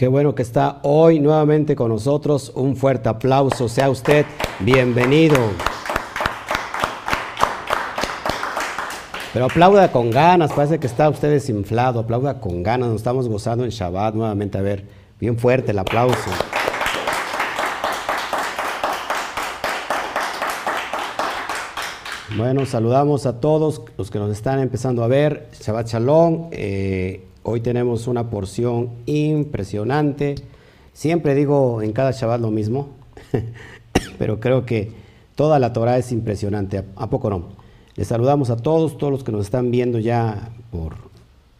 Qué bueno que está hoy nuevamente con nosotros. Un fuerte aplauso. Sea usted bienvenido. Pero aplauda con ganas, parece que está usted desinflado. Aplauda con ganas. Nos estamos gozando en Shabbat nuevamente. A ver, bien fuerte el aplauso. Bueno, saludamos a todos los que nos están empezando a ver. Shabbat Shalom. Eh, Hoy tenemos una porción impresionante. Siempre digo en cada Shabbat lo mismo, pero creo que toda la Torah es impresionante. ¿A poco no? Les saludamos a todos, todos los que nos están viendo ya por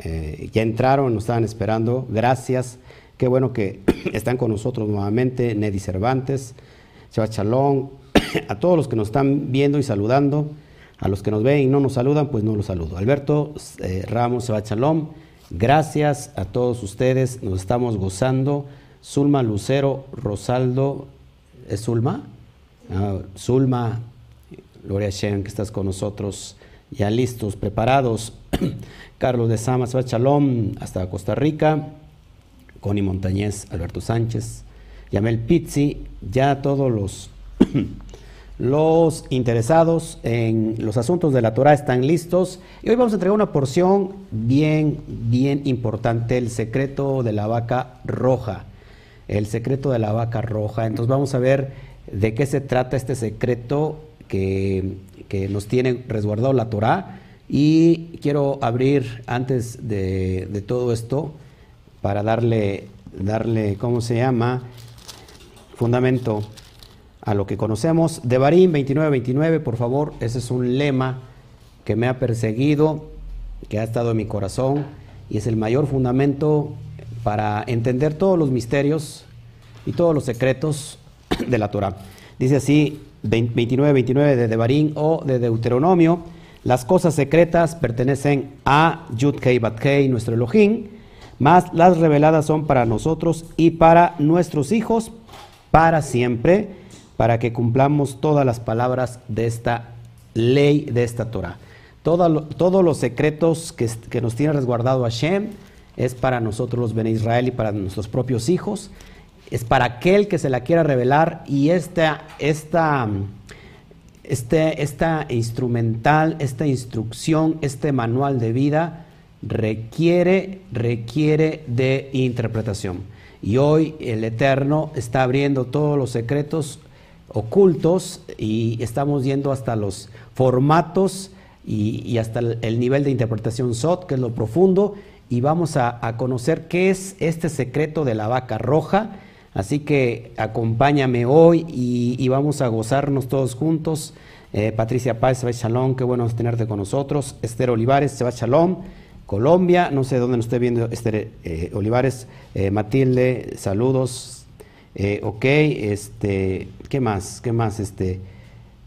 eh, ya entraron, nos estaban esperando. Gracias. Qué bueno que están con nosotros nuevamente. Neddy Cervantes, Shabbat Shalom, a todos los que nos están viendo y saludando. A los que nos ven y no nos saludan, pues no los saludo. Alberto eh, Ramos, Shabbat Shalom. Gracias a todos ustedes, nos estamos gozando. Zulma Lucero, Rosaldo, ¿es Zulma? Ah, Zulma, Gloria Shen, que estás con nosotros, ya listos, preparados. Carlos de Samas, Chalón, hasta Costa Rica. Connie Montañez, Alberto Sánchez, Yamel Pizzi, ya todos los Los interesados en los asuntos de la Torah están listos y hoy vamos a entregar una porción bien, bien importante, el secreto de la vaca roja. El secreto de la vaca roja. Entonces vamos a ver de qué se trata este secreto que, nos tiene resguardado la Torah. Y quiero abrir antes de, de todo esto para darle, darle, ¿cómo se llama? Fundamento a lo que conocemos. De Barín 29-29, por favor, ese es un lema que me ha perseguido, que ha estado en mi corazón y es el mayor fundamento para entender todos los misterios y todos los secretos de la Torah. Dice así 29-29 de Devarim o de Deuteronomio, las cosas secretas pertenecen a Yud-Kei Bat-Kei, nuestro Elohim, más las reveladas son para nosotros y para nuestros hijos para siempre para que cumplamos todas las palabras de esta ley, de esta Torah. todos los secretos que, nos tiene resguardado Hashem es para nosotros los Ben Israel y para nuestros propios hijos. Es para aquel que se la quiera revelar y esta, esta, este, esta instrumental, esta instrucción, este manual de vida requiere, requiere de interpretación. Y hoy el Eterno está abriendo todos los secretos ocultos y estamos yendo hasta los formatos y, hasta el, nivel de interpretación SOT, que es lo profundo, y vamos a, conocer qué es este secreto de la vaca roja. Así que acompáñame hoy y, vamos a gozarnos todos juntos. Eh, Patricia Páez, Shabbat Shalom, qué bueno tenerte con nosotros. Esther Olivares, Shabbat Shalom. Colombia, no sé dónde nos esté viendo Esther eh, Olivares. Eh, Matilde, saludos. Eh, ok, este, ¿qué más? ¿Qué más? Este,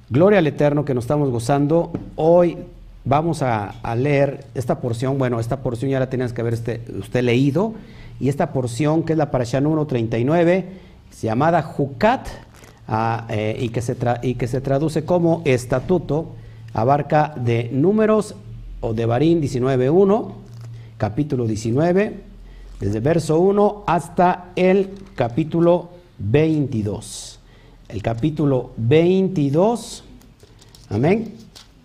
Gloria al Eterno que nos estamos gozando. Hoy vamos a, leer esta porción. Bueno, esta porción ya la tenías que haber este, usted leído. Y esta porción, que es la Parashá 139, llamada Jucat, ah, eh, y, que se y que se traduce como estatuto, abarca de números o de Barín 19.1, capítulo 19, desde verso 1 hasta el capítulo 22. El capítulo 22, amén.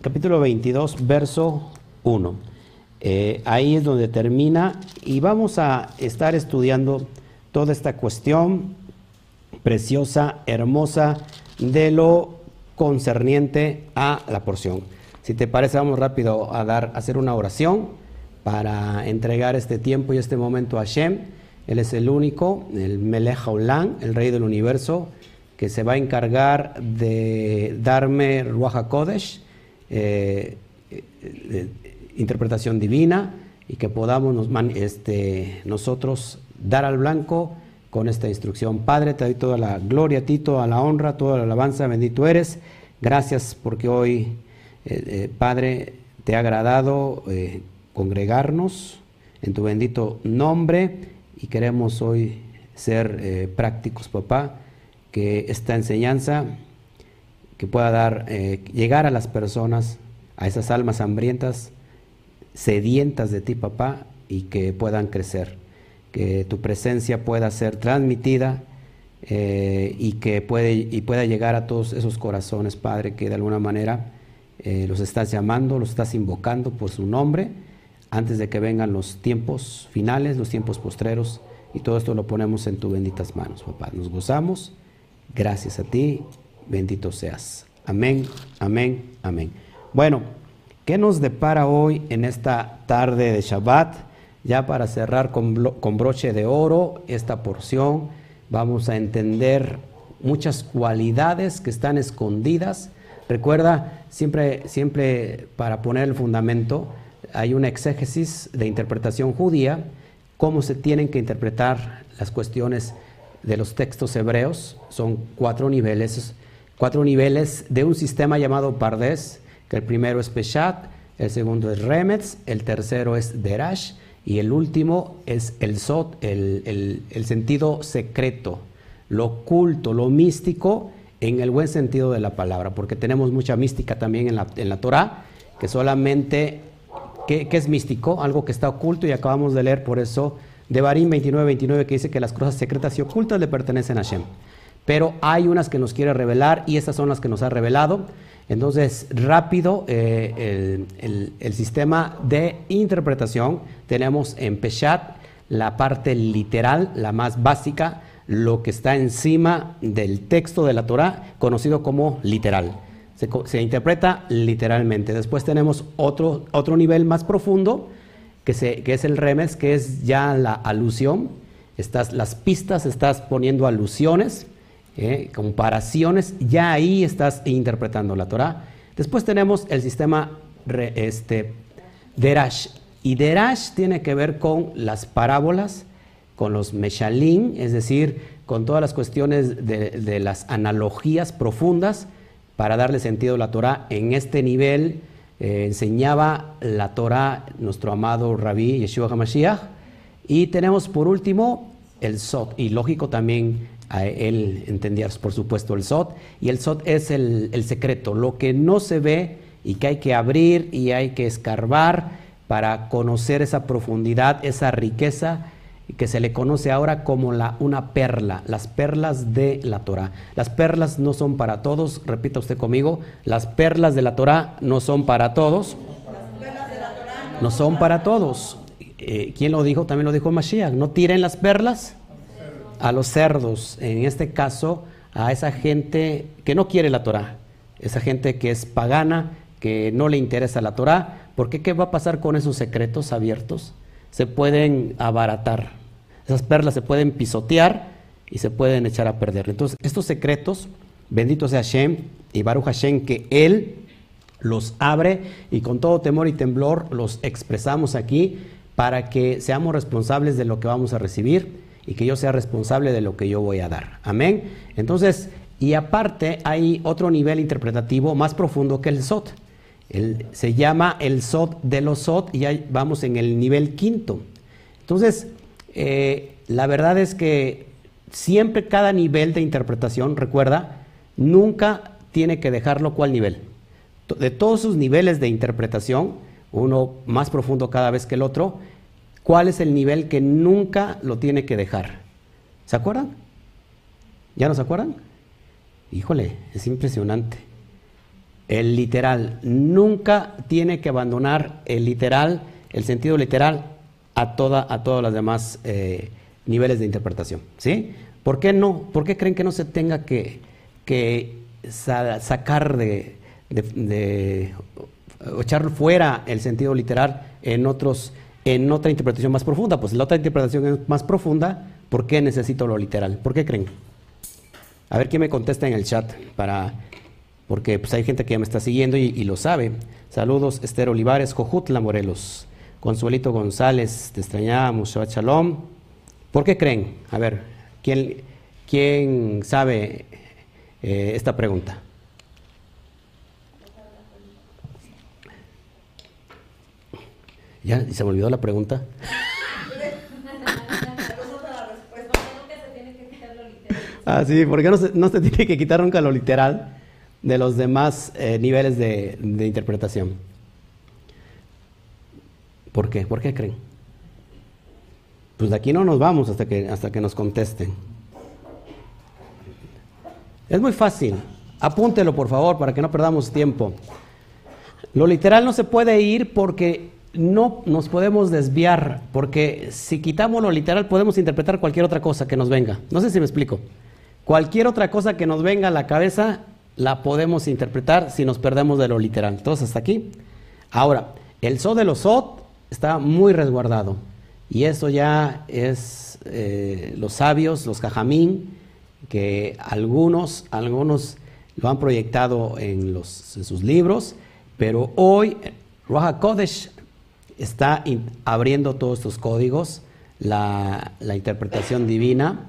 Capítulo 22, verso 1. Eh, ahí es donde termina y vamos a estar estudiando toda esta cuestión preciosa, hermosa, de lo concerniente a la porción. Si te parece, vamos rápido a dar, a hacer una oración para entregar este tiempo y este momento a Shem él es el único, el Melech Haolam, el rey del universo, que se va a encargar de darme Ruach Kodesh, eh, eh, interpretación divina, y que podamos este, nosotros dar al blanco con esta instrucción. Padre, te doy toda la gloria a ti, toda la honra, toda la alabanza, bendito eres. Gracias porque hoy, eh, Padre, te ha agradado congregarnos en tu bendito nombre y queremos hoy ser eh, prácticos, papá, que esta enseñanza que pueda dar, eh, llegar a las personas, a esas almas hambrientas, sedientas de ti, papá, y que puedan crecer. que tu presencia pueda ser transmitida eh, y que puede, y pueda llegar a todos esos corazones, Padre, que de alguna manera los estás llamando, los estás invocando por su nombre, antes de que vengan los tiempos finales, los tiempos postreros, y todo esto lo ponemos en tus benditas manos, papá. Nos gozamos, gracias a ti, bendito seas. Amén, amén, amén. Bueno, ¿qué nos depara hoy en esta tarde de Shabbat? Ya para cerrar con, con broche de oro esta porción, vamos a entender muchas cualidades que están escondidas. Recuerda, siempre, siempre para poner el fundamento, hay una exégesis de interpretación judía, cómo se tienen que interpretar las cuestiones de los textos hebreos. Son cuatro niveles, cuatro niveles de un sistema llamado Pardes, que el primero es Peshat, el segundo es Remetz, el tercero es Derash y el último es el Sot, el, sentido secreto, lo oculto, lo místico en el buen sentido de la palabra, porque tenemos mucha mística también en la, en la Torah, que solamente, ¿qué, es místico? Algo que está oculto y acabamos de leer por eso de Barín 29, 29 que dice que las cosas secretas y ocultas le pertenecen a Hashem. Pero hay unas que nos quiere revelar y esas son las que nos ha revelado. Entonces, rápido, eh, el, sistema de interpretación, tenemos en Peshat la parte literal, la más básica, lo que está encima del texto de la Torah, conocido como literal. Se, interpreta literalmente. Después tenemos otro, otro nivel más profundo, que, es el remes, que es ya la alusión. Estás, las pistas, estás poniendo alusiones ¿eh? comparaciones, ya ahí estás interpretando la Torah. Después tenemos el sistema este, Derash. Y Derash tiene que ver con las parábolas, con los Meshalim, es decir, con todas las cuestiones de, las analogías profundas para darle sentido a la Torah. En este nivel eh, enseñaba la Torah nuestro amado Rabí Yeshua HaMashiach. Y tenemos por último el Sot, y lógico también él entendía, por supuesto, el SOT. Y el SOT es el, secreto, lo que no se ve y que hay que abrir y hay que escarbar para conocer esa profundidad, esa riqueza que se le conoce ahora como la, una perla, las perlas de la Torah. Las perlas no son para todos, repita usted conmigo, las perlas de la Torah no son para todos. No son para todos. Eh, ¿Quién lo dijo? También lo dijo Mashiach. No tiren las perlas a los cerdos, en este caso a esa gente que no quiere la Torah, esa gente que es pagana, que no le interesa la Torah, porque ¿qué va a pasar con esos secretos abiertos? Se pueden abaratar, esas perlas se pueden pisotear y se pueden echar a perder. Entonces, estos secretos, bendito sea Hashem y Baruch Hashem, que Él los abre y con todo temor y temblor los expresamos aquí para que seamos responsables de lo que vamos a recibir y que yo sea responsable de lo que yo voy a dar. Amén. Entonces, y aparte hay otro nivel interpretativo más profundo que el SOT. Se llama el SOT de los SOT y ahí vamos en el nivel quinto. Entonces, eh, la verdad es que siempre cada nivel de interpretación, recuerda, nunca tiene que dejarlo cuál nivel. De todos sus niveles de interpretación, uno más profundo cada vez que el otro, ¿Cuál es el nivel que nunca lo tiene que dejar? ¿Se acuerdan? ¿Ya no se acuerdan? Híjole, es impresionante. El literal, nunca tiene que abandonar el literal, el sentido literal, a, toda, a todos los demás eh, niveles de interpretación. ¿Sí? ¿Por qué no? ¿Por qué creen que no se tenga que, sacar de, de, echar fuera el sentido literal en otros en otra interpretación más profunda. Pues la otra interpretación es más profunda, ¿por qué necesito lo literal? ¿Por qué creen? A ver quién me contesta en el chat para porque pues hay gente que ya me está siguiendo y, lo sabe. Saludos, Esther Olivares, Jojutla Morelos, Consuelito González, te extrañamos, Shabbat Shalom. ¿Por qué creen? A ver, ¿quién, quién sabe eh, esta pregunta? Ya, se me olvidó la pregunta. ah, sí, porque no se, no se tiene que quitar nunca lo literal de los demás eh, niveles de, interpretación. ¿Por qué? ¿Por qué creen? Pues de aquí no nos vamos hasta que, hasta que nos contesten. Es muy fácil. Apúntelo, por favor, para que no perdamos tiempo. Lo literal no se puede ir porque no nos podemos desviar, porque si quitamos lo literal podemos interpretar cualquier otra cosa que nos venga. No sé si me explico. Cualquier otra cosa que nos venga a la cabeza la podemos interpretar si nos perdemos de lo literal. Entonces, hasta aquí. Ahora, el so de los sot está muy resguardado. Y eso ya es eh, los sabios, los cajamín, que algunos, algunos lo han proyectado en, los, sus libros, pero hoy Roja Kodesh está abriendo todos estos códigos, la, la interpretación divina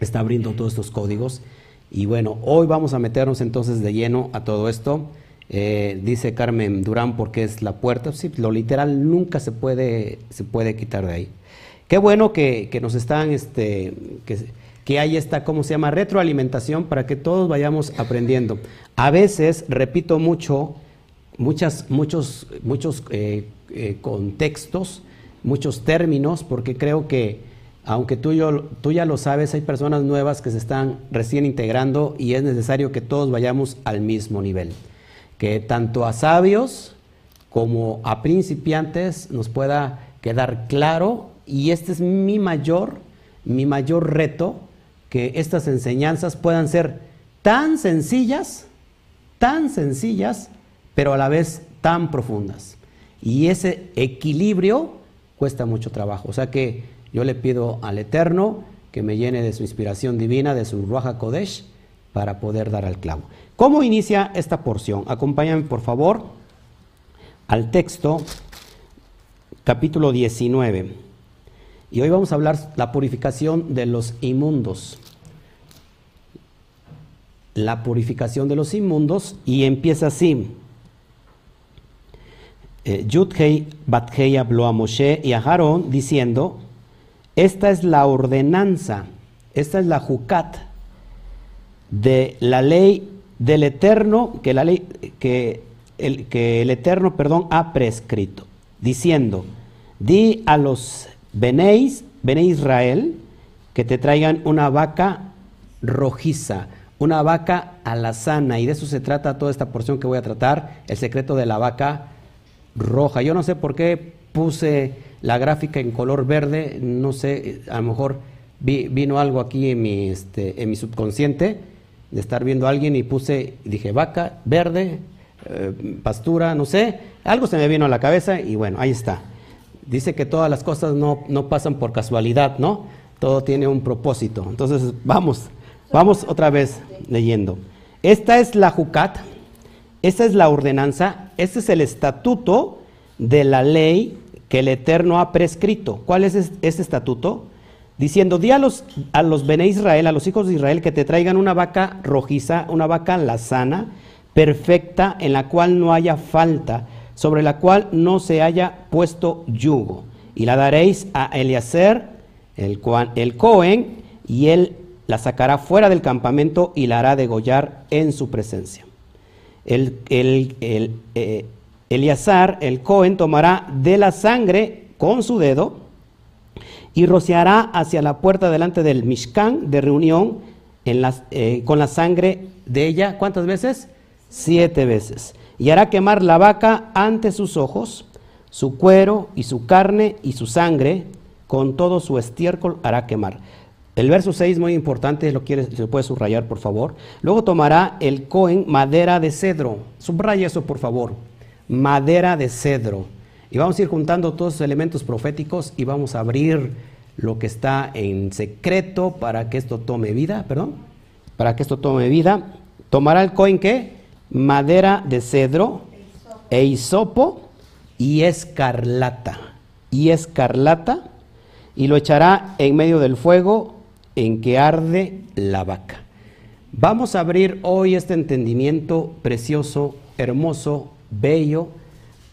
está abriendo todos estos códigos. Y bueno, hoy vamos a meternos entonces de lleno a todo esto. Eh, dice Carmen Durán porque es la puerta. Lo literal nunca se puede, se puede quitar de ahí. Qué bueno que, nos están, este, que, que, hay esta, ¿cómo se llama? Retroalimentación para que todos vayamos aprendiendo. A veces, repito mucho, muchas, muchos, muchos eh, eh, contextos, muchos términos, porque creo que aunque tú, ya lo sabes, hay personas nuevas que se están recién integrando y es necesario que todos vayamos al mismo nivel que tanto a sabios como a principiantes nos pueda quedar claro y este es mi mayor, mi mayor reto, que estas enseñanzas puedan ser tan sencillas, tan sencillas, pero a la vez tan profundas. Y ese equilibrio cuesta mucho trabajo. O sea que yo le pido al Eterno que me llene de su inspiración divina, de su Ruaja Kodesh, para poder dar al clavo. ¿Cómo inicia esta porción? Acompáñame por favor al texto capítulo 19. Y hoy vamos a hablar la purificación de los inmundos. La purificación de los inmundos y empieza así. Eh, Yudhei Bathei habló a Moshe y a Aarón diciendo, esta es la ordenanza, esta es la jucat de la ley del Eterno que la ley que el, Eterno, ha prescrito, diciendo: Di a los benéis, bené Israel, que te traigan una vaca rojiza, una vaca alazana, y de eso se trata toda esta porción que voy a tratar, el secreto de la vaca roja. Yo no sé por qué puse la gráfica en color verde, no sé, a lo mejor vino algo aquí en mi, este, en mi subconsciente de estar viendo a alguien y puse, dije vaca, verde, eh, pastura, no sé, algo se me vino a la cabeza y bueno, ahí está. Dice que todas las cosas no, no pasan por casualidad, ¿no? Todo tiene un propósito. Entonces, vamos, vamos otra vez leyendo. Esta es la Jucat, esta es la ordenanza, este es el estatuto de la ley que el Eterno ha prescrito. ¿Cuál es este estatuto? diciendo, di a los, a Bene Israel, a los hijos de Israel, que te traigan una vaca rojiza, una vaca lazana, perfecta, en la cual no haya falta, sobre la cual no se haya puesto yugo. Y la daréis a Eliezer, el, el Cohen, y él la sacará fuera del campamento y la hará degollar en su presencia. El, el, el eh, el Cohen, tomará de la sangre con su dedo, y rociará hacia la puerta delante del Mishkan de reunión eh, con la sangre de ella. ¿Cuántas veces? Siete veces. Y hará quemar la vaca ante sus ojos, su cuero y su carne y su sangre, con todo su estiércol hará quemar. El verso 6 muy importante, lo quiere, se puede subrayar por favor. Luego tomará el Cohen madera de cedro. Subraya eso por favor. Madera de cedro y vamos a ir juntando todos esos elementos proféticos y vamos a abrir lo que está en secreto para que esto tome vida, perdón, para que esto tome vida. Tomará el coin que madera de cedro e hisopo y escarlata. Y escarlata y lo echará en medio del fuego en que arde la vaca. Vamos a abrir hoy este entendimiento precioso, hermoso, bello,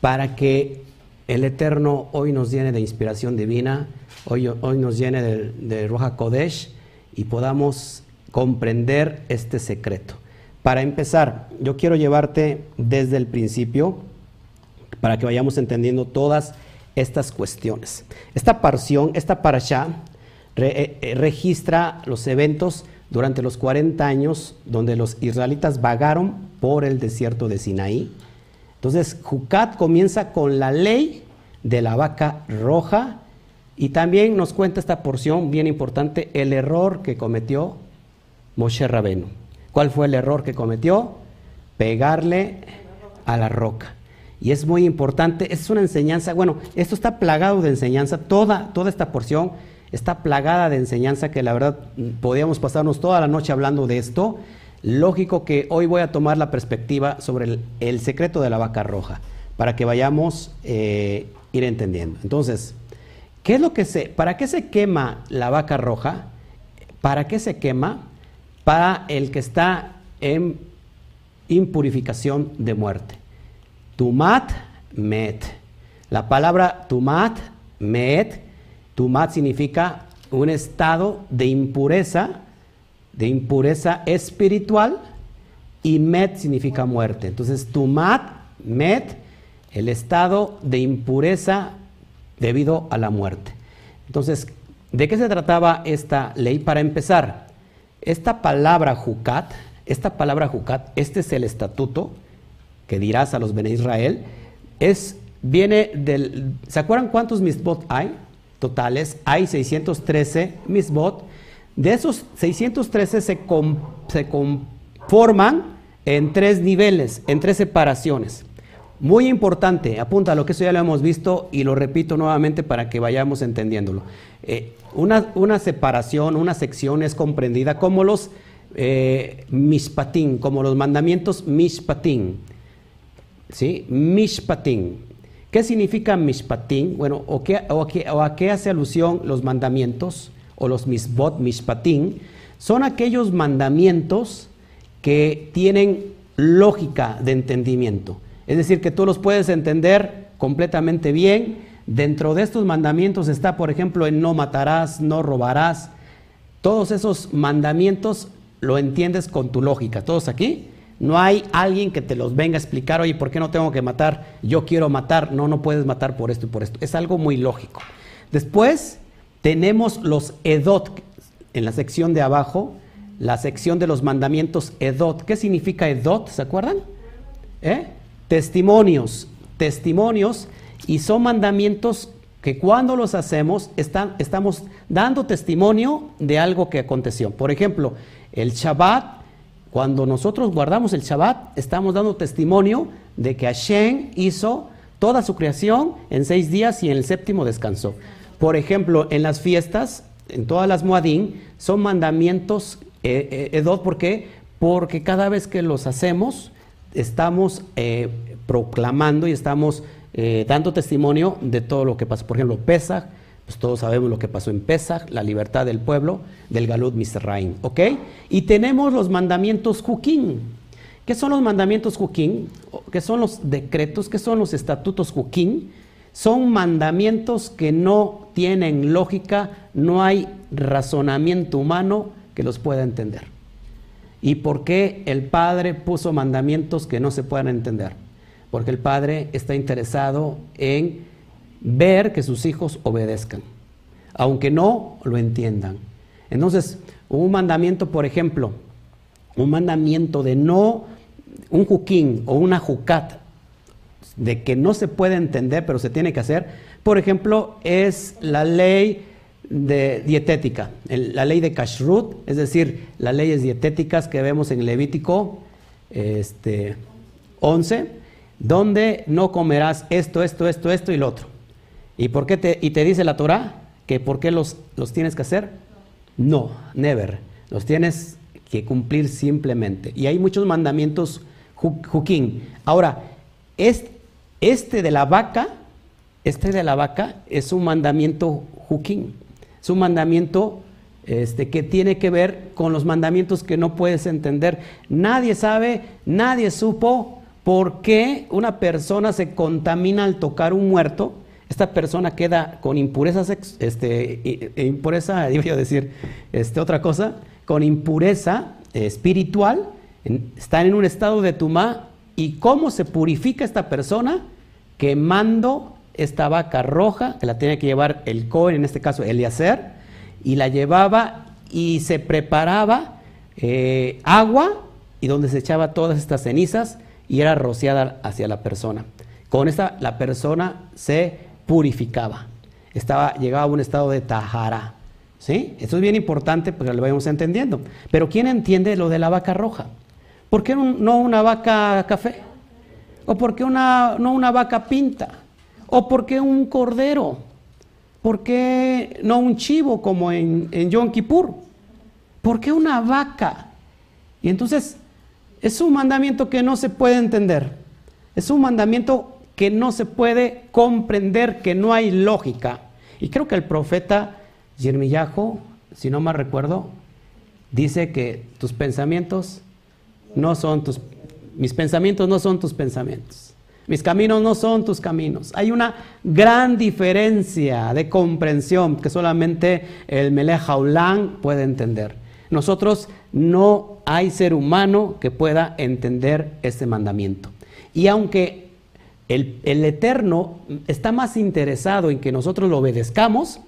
para que el Eterno hoy nos llene de inspiración divina, hoy, hoy nos llene de, Roja Kodesh y podamos comprender este secreto. Para empezar, yo quiero llevarte desde el principio para que vayamos entendiendo todas estas cuestiones. Esta porción, esta parasha, eh, eh, registra los eventos durante los 40 años donde los israelitas vagaron por el desierto de Sinaí. Entonces, Jucat comienza con la ley de la vaca roja y también nos cuenta esta porción bien importante, el error que cometió Moshe Rabenu. ¿Cuál fue el error que cometió? Pegarle a la roca. Y es muy importante, es una enseñanza, bueno, esto está plagado de enseñanza, toda, toda esta porción está plagada de enseñanza que la verdad podríamos pasarnos toda la noche hablando de esto. Lógico que hoy voy a tomar la perspectiva sobre el, secreto de la vaca roja, para que vayamos eh, ir entendiendo. Entonces, ¿qué es lo que se, para qué se quema la vaca roja? ¿Para qué se quema? Para el que está en impurificación de muerte. Tumat met. La palabra tumat met, tumat significa un estado de impureza, de impureza espiritual, y met significa muerte. Entonces, tumat met, el estado de impureza debido a la muerte. Entonces, ¿de qué se trataba esta ley? Para empezar, esta palabra jucat, esta palabra jucat, este es el estatuto, que dirás a los Bene Israel, es, viene del... ¿Se acuerdan cuántos misbot hay? Totales, hay 613 misbot. De esos 613 se, conforman en tres niveles, en tres separaciones. Muy importante, apunta lo que eso ya lo hemos visto y lo repito nuevamente para que vayamos entendiéndolo. Eh, una, separación, una sección es comprendida como los eh, mishpatim, como los mandamientos mishpatim. ¿sí? Mishpatim. ¿Qué significa mishpatim? Bueno, o, a qué hace alusión los mandamientos o los misbot, mishpatim? Son aquellos mandamientos que tienen lógica de entendimiento. Es decir, que tú los puedes entender completamente bien. Dentro de estos mandamientos está, por ejemplo, en no matarás, no robarás. Todos esos mandamientos lo entiendes con tu lógica. ¿Todos aquí? No hay alguien que te los venga a explicar, oye, ¿por qué no tengo que matar? Yo quiero matar. No, no puedes matar por esto y por esto. Es algo muy lógico. Después tenemos los edot en la sección de abajo, la sección de los mandamientos edot. ¿Qué significa edot? ¿Se acuerdan? ¿Eh? Testimonios, testimonios, y son mandamientos que cuando los hacemos estamos dando testimonio de algo que aconteció. Por ejemplo, el Shabbat cuando nosotros guardamos el Shabbat, estamos dando testimonio de que Hashem hizo toda su creación en seis días y en el séptimo descansó. Por ejemplo, en las fiestas, en todas las Moadín, son mandamientos eh, eh, ¿por qué? Porque cada vez que los hacemos, estamos eh, proclamando y estamos dando testimonio de todo lo que pasa. Por ejemplo, Pesach, pues todos sabemos lo que pasó en Pesach, la libertad del pueblo, del Galut Misraim, ¿ok? Y tenemos los mandamientos Juquín. ¿Qué son los mandamientos Juquín? ¿Qué son los decretos? ¿Qué son los estatutos Juquín? Son mandamientos que no tienen lógica, no hay razonamiento humano que los pueda entender. ¿Y por qué el Padre puso mandamientos que no se puedan entender? Porque el Padre está interesado en ver que sus hijos obedezcan, aunque no lo entiendan. Entonces, un mandamiento, por ejemplo, un mandamiento de no, un juquín o una jucat, de que no se puede entender, pero se tiene que hacer, por ejemplo, es la ley de dietética, la ley de kashrut, es decir, las leyes dietéticas que vemos en Levítico este, 11, donde no comerás esto, esto, esto, esto y lo otro. ¿Y, por qué te, y te dice la Torah que por qué los, los tienes que hacer? No, never. Los tienes que cumplir simplemente. Y hay muchos mandamientos juquín. Ahora, este de la vaca, este de la vaca es un mandamiento juquín. Es un mandamiento este, que tiene que ver con los mandamientos que no puedes entender. Nadie sabe, nadie supo por qué una persona se contamina al tocar un muerto esta persona queda con impureza, este, e impureza, iba decir este, otra cosa, con impureza espiritual, está en un estado de tumá, y cómo se purifica esta persona quemando esta vaca roja, que la tenía que llevar el Cohen, en este caso Eliezer, y la llevaba y se preparaba eh, agua y donde se echaba todas estas cenizas y era rociada hacia la persona. Con esta la persona se purificaba, estaba, llegaba a un estado de tajara. ¿sí? Esto es bien importante porque lo vayamos entendiendo. Pero ¿quién entiende lo de la vaca roja? ¿Por qué no una vaca café? ¿O por qué una, no una vaca pinta? ¿O por qué un cordero? ¿Por qué no un chivo como en, en Yom Kippur? ¿Por qué una vaca? Y entonces es un mandamiento que no se puede entender. Es un mandamiento que no se puede comprender, que no hay lógica. Y creo que el profeta Yermillajo, si no mal recuerdo, dice que tus pensamientos no son tus mis pensamientos no son tus pensamientos. Mis caminos no son tus caminos. Hay una gran diferencia de comprensión que solamente el Melech puede entender. Nosotros no hay ser humano que pueda entender este mandamiento. Y aunque el, el Eterno está más interesado en que nosotros lo obedezcamos,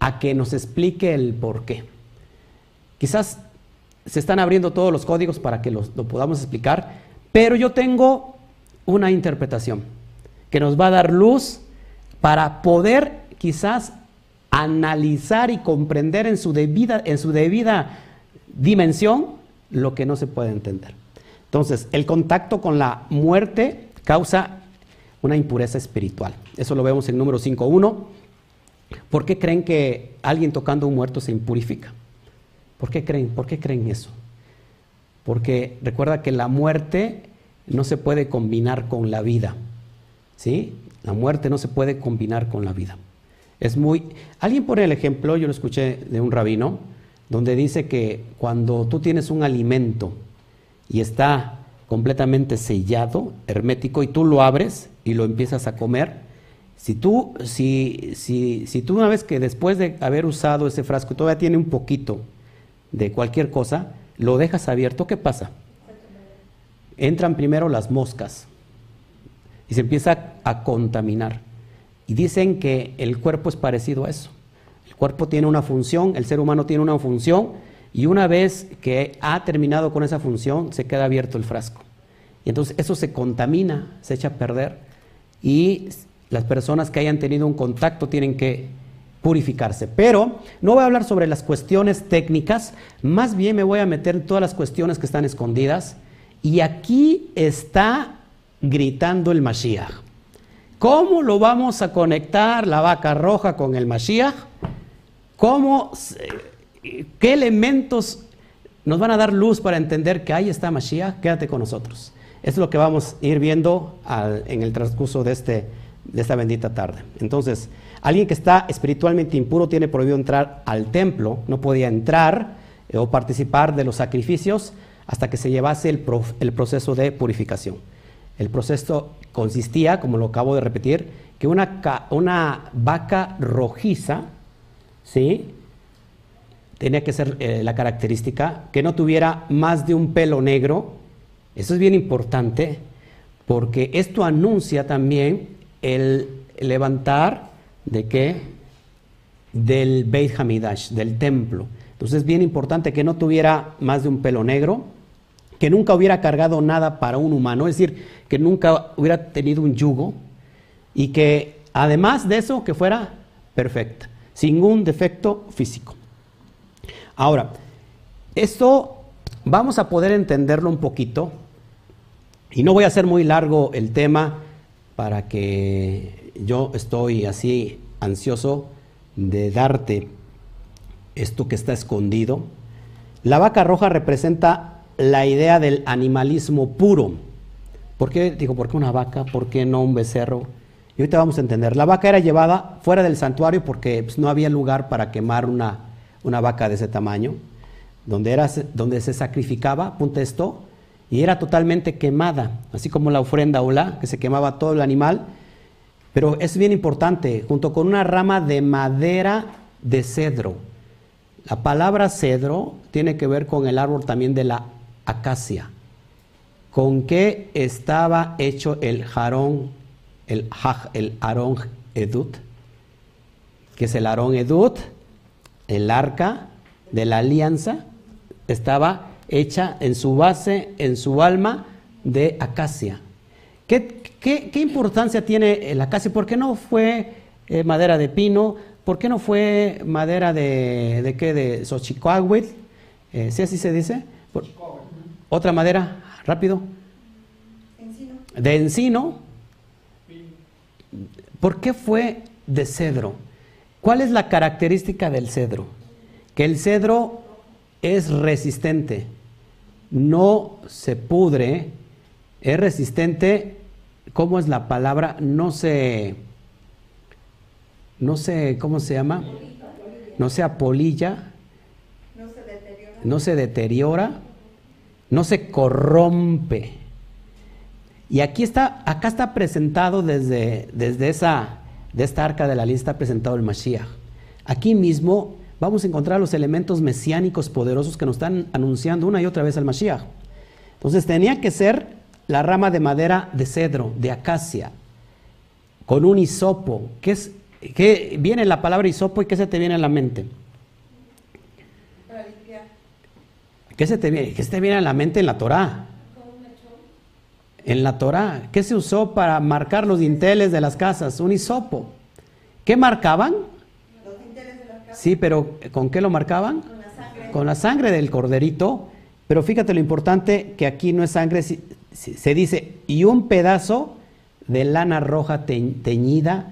a que nos explique el por qué. Quizás se están abriendo todos los códigos para que lo podamos explicar, pero yo tengo una interpretación que nos va a dar luz para poder quizás analizar y comprender en su debida, en su debida dimensión lo que no se puede entender. Entonces, el contacto con la muerte causa una impureza espiritual. Eso lo vemos en número 5.1. ¿Por qué creen que alguien tocando un muerto se impurifica? ¿Por qué creen? ¿Por qué creen eso? Porque recuerda que la muerte no se puede combinar con la vida. ¿Sí? La muerte no se puede combinar con la vida. Es muy. Alguien pone el ejemplo, yo lo escuché de un rabino, donde dice que cuando tú tienes un alimento y está completamente sellado, hermético, y tú lo abres y lo empiezas a comer, si tú, si, si, si tú una vez que después de haber usado ese frasco todavía tiene un poquito de cualquier cosa, lo dejas abierto, ¿qué pasa? Entran primero las moscas y se empieza a contaminar. Y dicen que el cuerpo es parecido a eso. El cuerpo tiene una función, el ser humano tiene una función y una vez que ha terminado con esa función se queda abierto el frasco. Y entonces eso se contamina, se echa a perder y las personas que hayan tenido un contacto tienen que purificarse. Pero no voy a hablar sobre las cuestiones técnicas, más bien me voy a meter en todas las cuestiones que están escondidas. Y aquí está gritando el Mashiach. ¿Cómo lo vamos a conectar la vaca roja con el Mashiach? ¿Cómo, ¿Qué elementos nos van a dar luz para entender que ahí está Mashiach? Quédate con nosotros. es lo que vamos a ir viendo en el transcurso de, este, de esta bendita tarde. Entonces, Alguien que está espiritualmente impuro tiene prohibido entrar al templo, no podía entrar eh, o participar de los sacrificios hasta que se llevase el, proceso de purificación. El proceso consistía, como lo acabo de repetir, que una, vaca rojiza, ¿sí? Tenía que ser eh, la característica, que no tuviera más de un pelo negro. Eso es bien importante, porque esto anuncia también el levantar ¿De qué? Del Beit Hamidash, del templo. Entonces es bien importante que no tuviera más de un pelo negro, que nunca hubiera cargado nada para un humano, es decir, que nunca hubiera tenido un yugo y que además de eso que fuera perfecta, sin un defecto físico. Ahora, esto vamos a poder entenderlo un poquito y no voy a hacer muy largo el tema para que yo estoy así ansioso de darte esto que está escondido. La vaca roja representa la idea del animalismo puro. ¿Por qué? Digo, ¿por qué una vaca? ¿Por qué no un becerro? Y ahorita vamos a entender. La vaca era llevada fuera del santuario porque pues, no había lugar para quemar una, una vaca de ese tamaño. Donde, era, donde se sacrificaba, apunta esto, y era totalmente quemada, así como la ofrenda la que se quemaba todo el animal pero es bien importante, junto con una rama de madera de cedro. La palabra cedro tiene que ver con el árbol también de la acacia. ¿Con qué estaba hecho el jarón el Haj, el Aarón Edut, que es el Aarón Edut, el arca de la alianza, estaba hecha en su base, en su alma, de acacia. ¿Qué, importancia tiene la acacia? ¿Por qué no fue eh, madera de pino? ¿Por qué no fue madera de, de qué? De Xochicoahuitl. Eh, ¿Sí así se dice? Otra madera, rápido. Encino. De encino. ¿Por qué fue de cedro? ¿Cuál es la característica del cedro? Que el cedro es resistente, no se pudre, es resistente, ¿cómo es la palabra? No se, no sé, ¿cómo se llama? No se apolilla, no se deteriora, no se corrompe. Y aquí está, acá está presentado desde, desde esa, de esta arca de la lista, presentado el Mashiach. Aquí mismo vamos a encontrar los elementos mesiánicos poderosos que nos están anunciando una y otra vez el Mashiach. Entonces tenía que ser la rama de madera de cedro, de acacia, con un hisopo. ¿Qué, es, qué viene la palabra hisopo y qué se te viene a la mente? Para limpiar. ¿Qué se te viene? ¿Qué se te viene a la mente en la Torah? En la Torah, ¿qué se usó para marcar los dinteles de las casas? Un hisopo. ¿Qué marcaban? Sí, pero ¿con qué lo marcaban? Con la sangre. Con la sangre del corderito. Pero fíjate lo importante que aquí no es sangre, se dice, y un pedazo de lana roja teñida,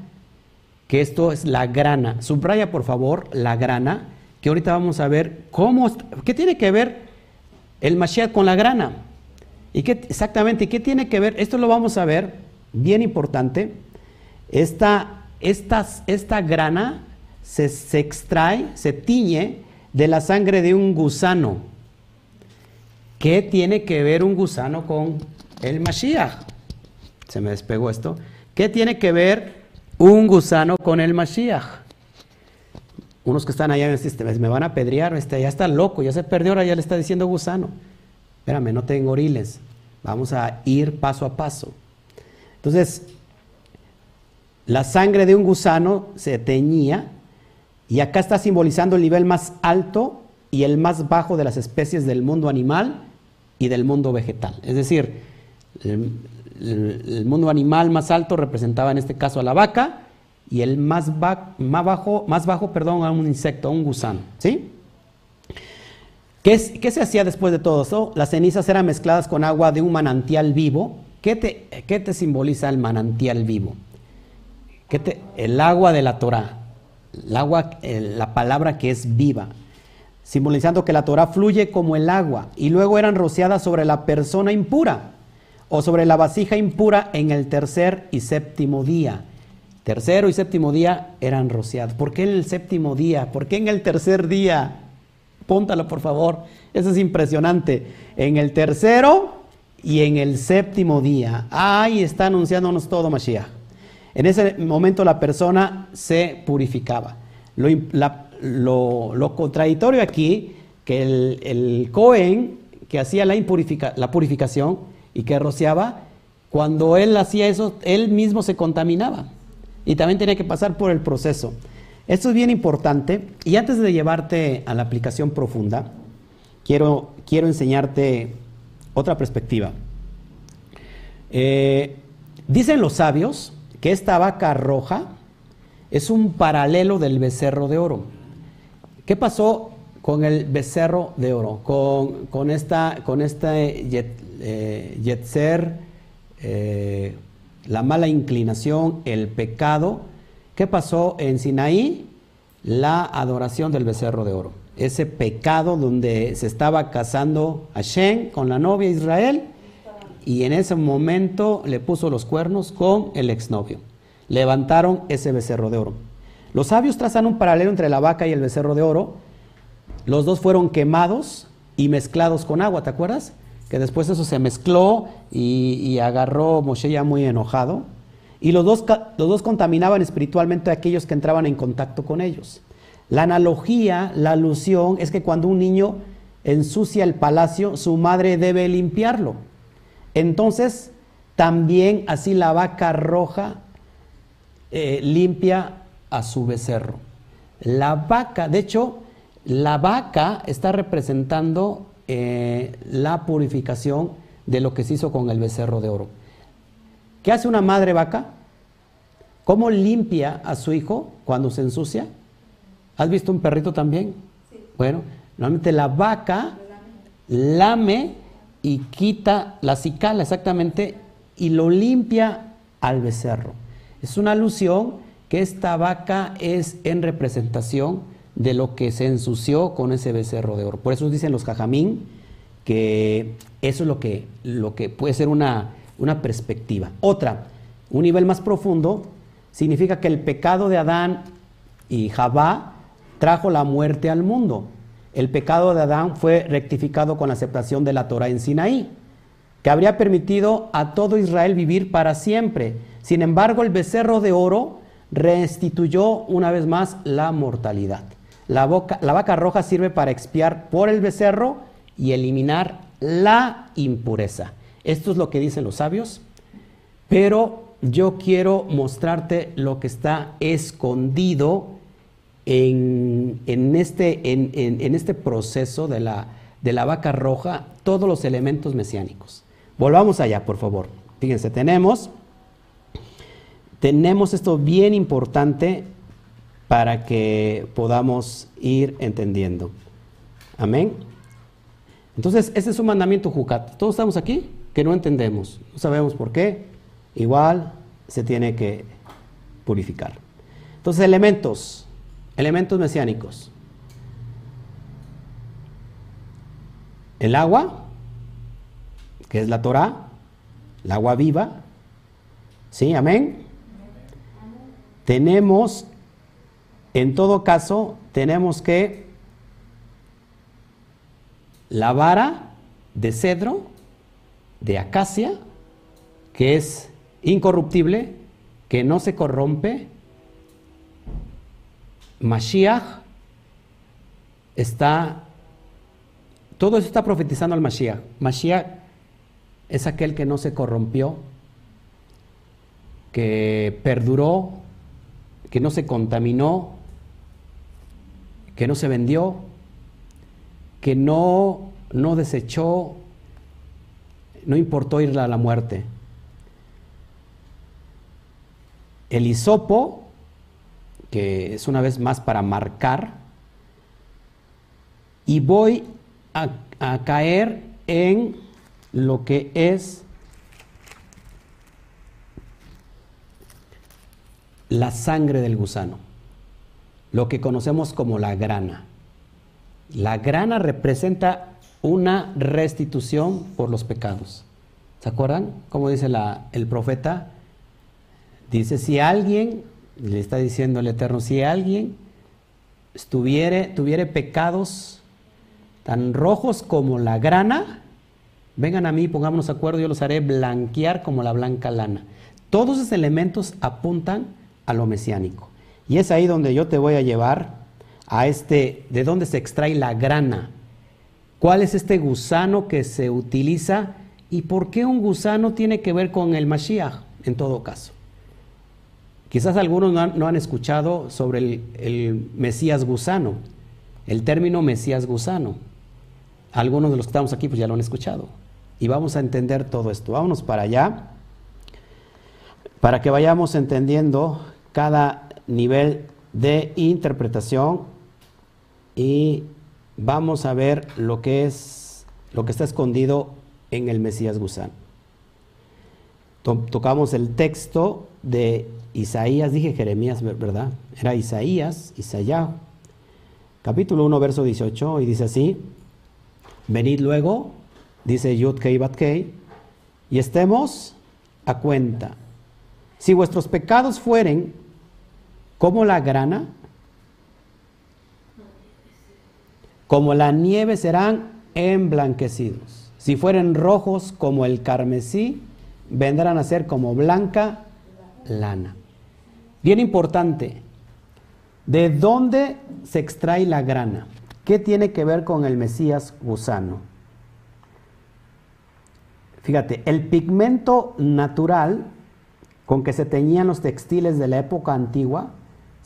que esto es la grana. Subraya por favor la grana, que ahorita vamos a ver cómo, qué tiene que ver el Mashiach con la grana. ¿Y qué, exactamente, qué tiene que ver? Esto lo vamos a ver, bien importante. Esta, esta, esta grana se, extrae, se tiñe de la sangre de un gusano. ¿Qué tiene que ver un gusano con el Mashiach? Se me despegó esto. ¿Qué tiene que ver un gusano con el Mashiach? Unos que están allá me van a pedrear, este, ya está loco, ya se perdió, ahora ya le está diciendo gusano. Espérame, no tengo oriles. Vamos a ir paso a paso. Entonces, la sangre de un gusano se teñía y acá está simbolizando el nivel más alto y el más bajo de las especies del mundo animal y del mundo vegetal. Es decir, el, mundo animal más alto representaba en este caso a la vaca y el más, más, bajo, más bajo perdón, a un insecto, a un gusano. ¿sí? ¿Qué, se hacía después de todo eso? Las cenizas eran mezcladas con agua de un manantial vivo. ¿Qué te, qué te simboliza el manantial vivo? ¿Qué te, el agua de la Torah el agua, la palabra que es viva, simbolizando que la Torah fluye como el agua y luego eran rociadas sobre la persona impura o sobre la vasija impura en el tercer y séptimo día. Tercero y séptimo día eran rociados. ¿Por qué en el séptimo día? ¿Por qué en el tercer día? Póntalo por favor. Eso es impresionante. En el tercero y en el séptimo día. Ahí está anunciándonos todo Mashiach. En ese momento la persona se purificaba. Lo, contradictorio aquí, que el, Cohen que hacía la, la purificación y que rociaba, cuando él hacía eso, él mismo se contaminaba y también tenía que pasar por el proceso. Esto es bien importante y antes de llevarte a la aplicación profunda, quiero, quiero enseñarte otra perspectiva. Eh, dicen los sabios que esta vaca roja es un paralelo del becerro de oro. ¿Qué pasó con el becerro de oro? Con, esta, con este eh, yetzer, eh, la mala inclinación, el pecado. ¿Qué pasó en Sinaí? La adoración del becerro de oro. Ese pecado donde se estaba casando Hashem con la novia Israel y en ese momento le puso los cuernos con el exnovio. Levantaron ese becerro de oro. Los sabios trazan un paralelo entre la vaca y el becerro de oro. Los dos fueron quemados y mezclados con agua, ¿te acuerdas? Que después eso se mezcló y, agarró Moshe ya muy enojado. Y los dos, los dos contaminaban espiritualmente a aquellos que entraban en contacto con ellos. La analogía, la alusión es que cuando un niño ensucia el palacio, su madre debe limpiarlo. Entonces, también así la vaca roja eh, limpia a su becerro. La vaca, de hecho, la vaca está representando eh, la purificación de lo que se hizo con el becerro de oro. ¿Qué hace una madre vaca? ¿Cómo limpia a su hijo cuando se ensucia? ¿Has visto un perrito también? Bueno, normalmente la vaca lame y quita la cicala exactamente y lo limpia al becerro. Es una alusión que esta vaca es en representación de lo que se ensució con ese becerro de oro. Por eso dicen los jajamín que eso es lo que, lo que puede ser una, una perspectiva. Otra, un nivel más profundo, significa que el pecado de Adán y Jabá trajo la muerte al mundo. El pecado de Adán fue rectificado con la aceptación de la Torah en Sinaí, que habría permitido a todo Israel vivir para siempre. Sin embargo, el becerro de oro restituyó una vez más la mortalidad. La, la vaca roja sirve para expiar por el becerro y eliminar la impureza. Esto es lo que dicen los sabios, pero yo quiero mostrarte lo que está escondido en, este, en, este, proceso de la, de la vaca roja, todos los elementos mesiánicos. Volvamos allá, por favor. Fíjense, tenemos, tenemos esto bien importante para que podamos ir entendiendo. Amén. Entonces, ese es un mandamiento jucat. Todos estamos aquí que no entendemos, no sabemos por qué. Igual se tiene que purificar. Entonces, elementos, elementos mesiánicos. El agua, que es la Torah, el agua viva. ¿Sí? Amén. Tenemos, en todo caso, tenemos que la vara de cedro, de acacia, que es incorruptible, que no se corrompe. Mashiach está, todo eso está profetizando al Mashiach. Mashiach es aquel que no se corrompió, que perduró, que no se contaminó, que no se vendió, que no, no desechó, no importó ir a la muerte. El hisopo, que es una vez más para marcar, y voy a, a caer en lo que es la sangre del gusano, lo que conocemos como la grana. La grana representa una restitución por los pecados. ¿Se acuerdan? Como dice el profeta, dice, si alguien, le está diciendo el Eterno, si alguien estuviere, tuviere pecados tan rojos como la grana, vengan a mí, pongámonos de acuerdo, yo los haré blanquear como la blanca lana. Todos esos elementos apuntan a lo mesiánico. Y es ahí donde yo te voy a llevar a este, de dónde se extrae la grana, cuál es este gusano que se utiliza y por qué un gusano tiene que ver con el Mashiach en todo caso. Quizás algunos no han, escuchado sobre el, el, Mesías gusano, el término Mesías gusano. Algunos de los que estamos aquí pues ya lo han escuchado. Y vamos a entender todo esto. Vámonos para allá, para que vayamos entendiendo cada nivel de interpretación y vamos a ver lo que es lo que está escondido en el Mesías gusano. Tocamos el texto de Isaías, dije Jeremías, ¿verdad? Era Isaías, Isaías, capítulo 1, verso 18, y dice así, venid luego, dice Yud Kei Bat Kei, y estemos a cuenta. Si vuestros pecados fueren como la grana, Como la nieve serán emblanquecidos. Si fueren rojos como el carmesí, vendrán a ser como blanca lana. Bien importante, ¿de dónde se extrae la grana? ¿Qué tiene que ver con el Mesías gusano? Fíjate, el pigmento natural con que se teñían los textiles de la época antigua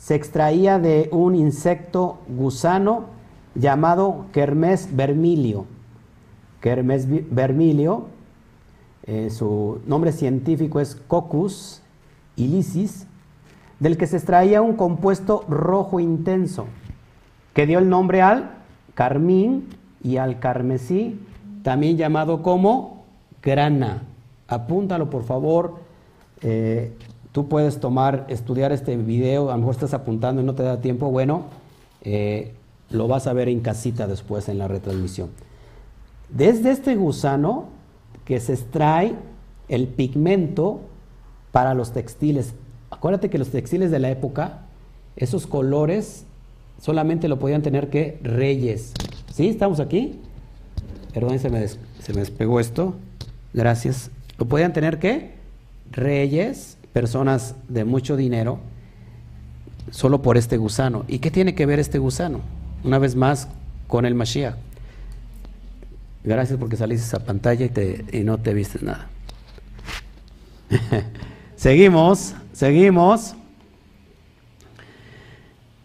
se extraía de un insecto gusano llamado Kermes vermilio. Kermes vermilio, eh, su nombre científico es Coccus ilicis, del que se extraía un compuesto rojo intenso, que dio el nombre al carmín y al carmesí, también llamado como grana. Apúntalo por favor. Eh, tú puedes tomar, estudiar este video, a lo mejor estás apuntando y no te da tiempo. Bueno, eh, lo vas a ver en casita después en la retransmisión. Desde este gusano que se extrae el pigmento para los textiles. Acuérdate que los textiles de la época, esos colores solamente lo podían tener que reyes. ¿Sí? ¿Estamos aquí? Perdón, se me, se me despegó esto. Gracias. ¿Lo podían tener qué? Reyes, personas de mucho dinero, solo por este gusano. ¿Y qué tiene que ver este gusano? Una vez más, con el Mashiach. Gracias porque saliste esa pantalla y no te viste nada. seguimos, seguimos.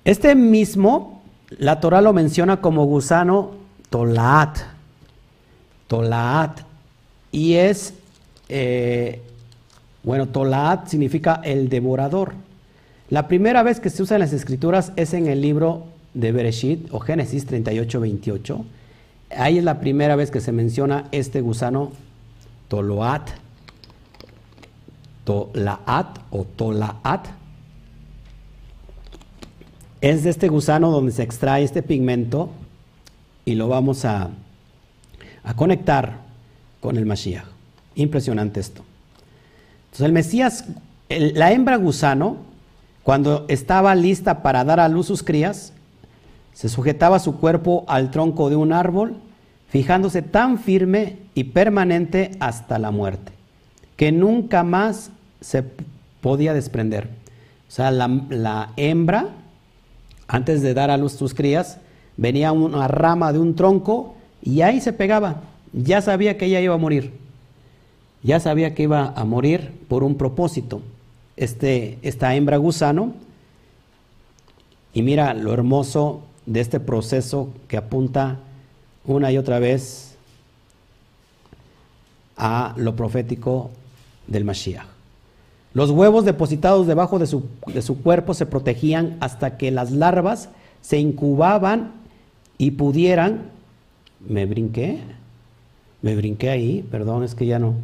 Este mismo, la Torah lo menciona como gusano Tolaat. Tolaat. Y es, eh, bueno, Tolaat significa el devorador. La primera vez que se usa en las escrituras es en el libro de Bereshit o Génesis 38, 28. Ahí es la primera vez que se menciona este gusano Toloat, Tolaat o Tolaat. Es de este gusano donde se extrae este pigmento y lo vamos a, a conectar con el Mashiach. Impresionante esto. El Mesías, la hembra gusano, cuando estaba lista para dar a luz sus crías, se sujetaba su cuerpo al tronco de un árbol, fijándose tan firme y permanente hasta la muerte, que nunca más se podía desprender. O sea, la, hembra, antes de dar a luz sus crías, venía una rama de un tronco y ahí se pegaba. Ya sabía que ella iba a morir. Ya sabía que iba a morir por un propósito. Este, esta hembra gusano. Y mira lo hermoso de este proceso que apunta una y otra vez a lo profético del Mashiach. Los huevos depositados debajo de su, de su, cuerpo se protegían hasta que las larvas se incubaban y pudieran... ¿Me brinqué? Me brinqué ahí, perdón, es que ya no.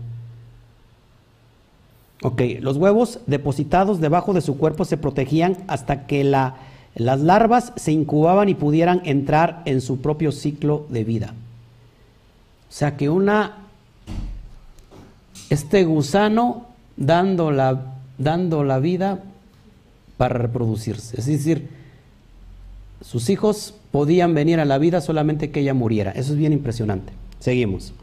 Ok, los huevos depositados debajo de su cuerpo se protegían hasta que la las larvas se incubaban y pudieran entrar en su propio ciclo de vida. O sea que una, este gusano dando la, dando la vida para reproducirse. Es decir, sus hijos podían venir a la vida solamente que ella muriera. Eso es bien impresionante. Seguimos.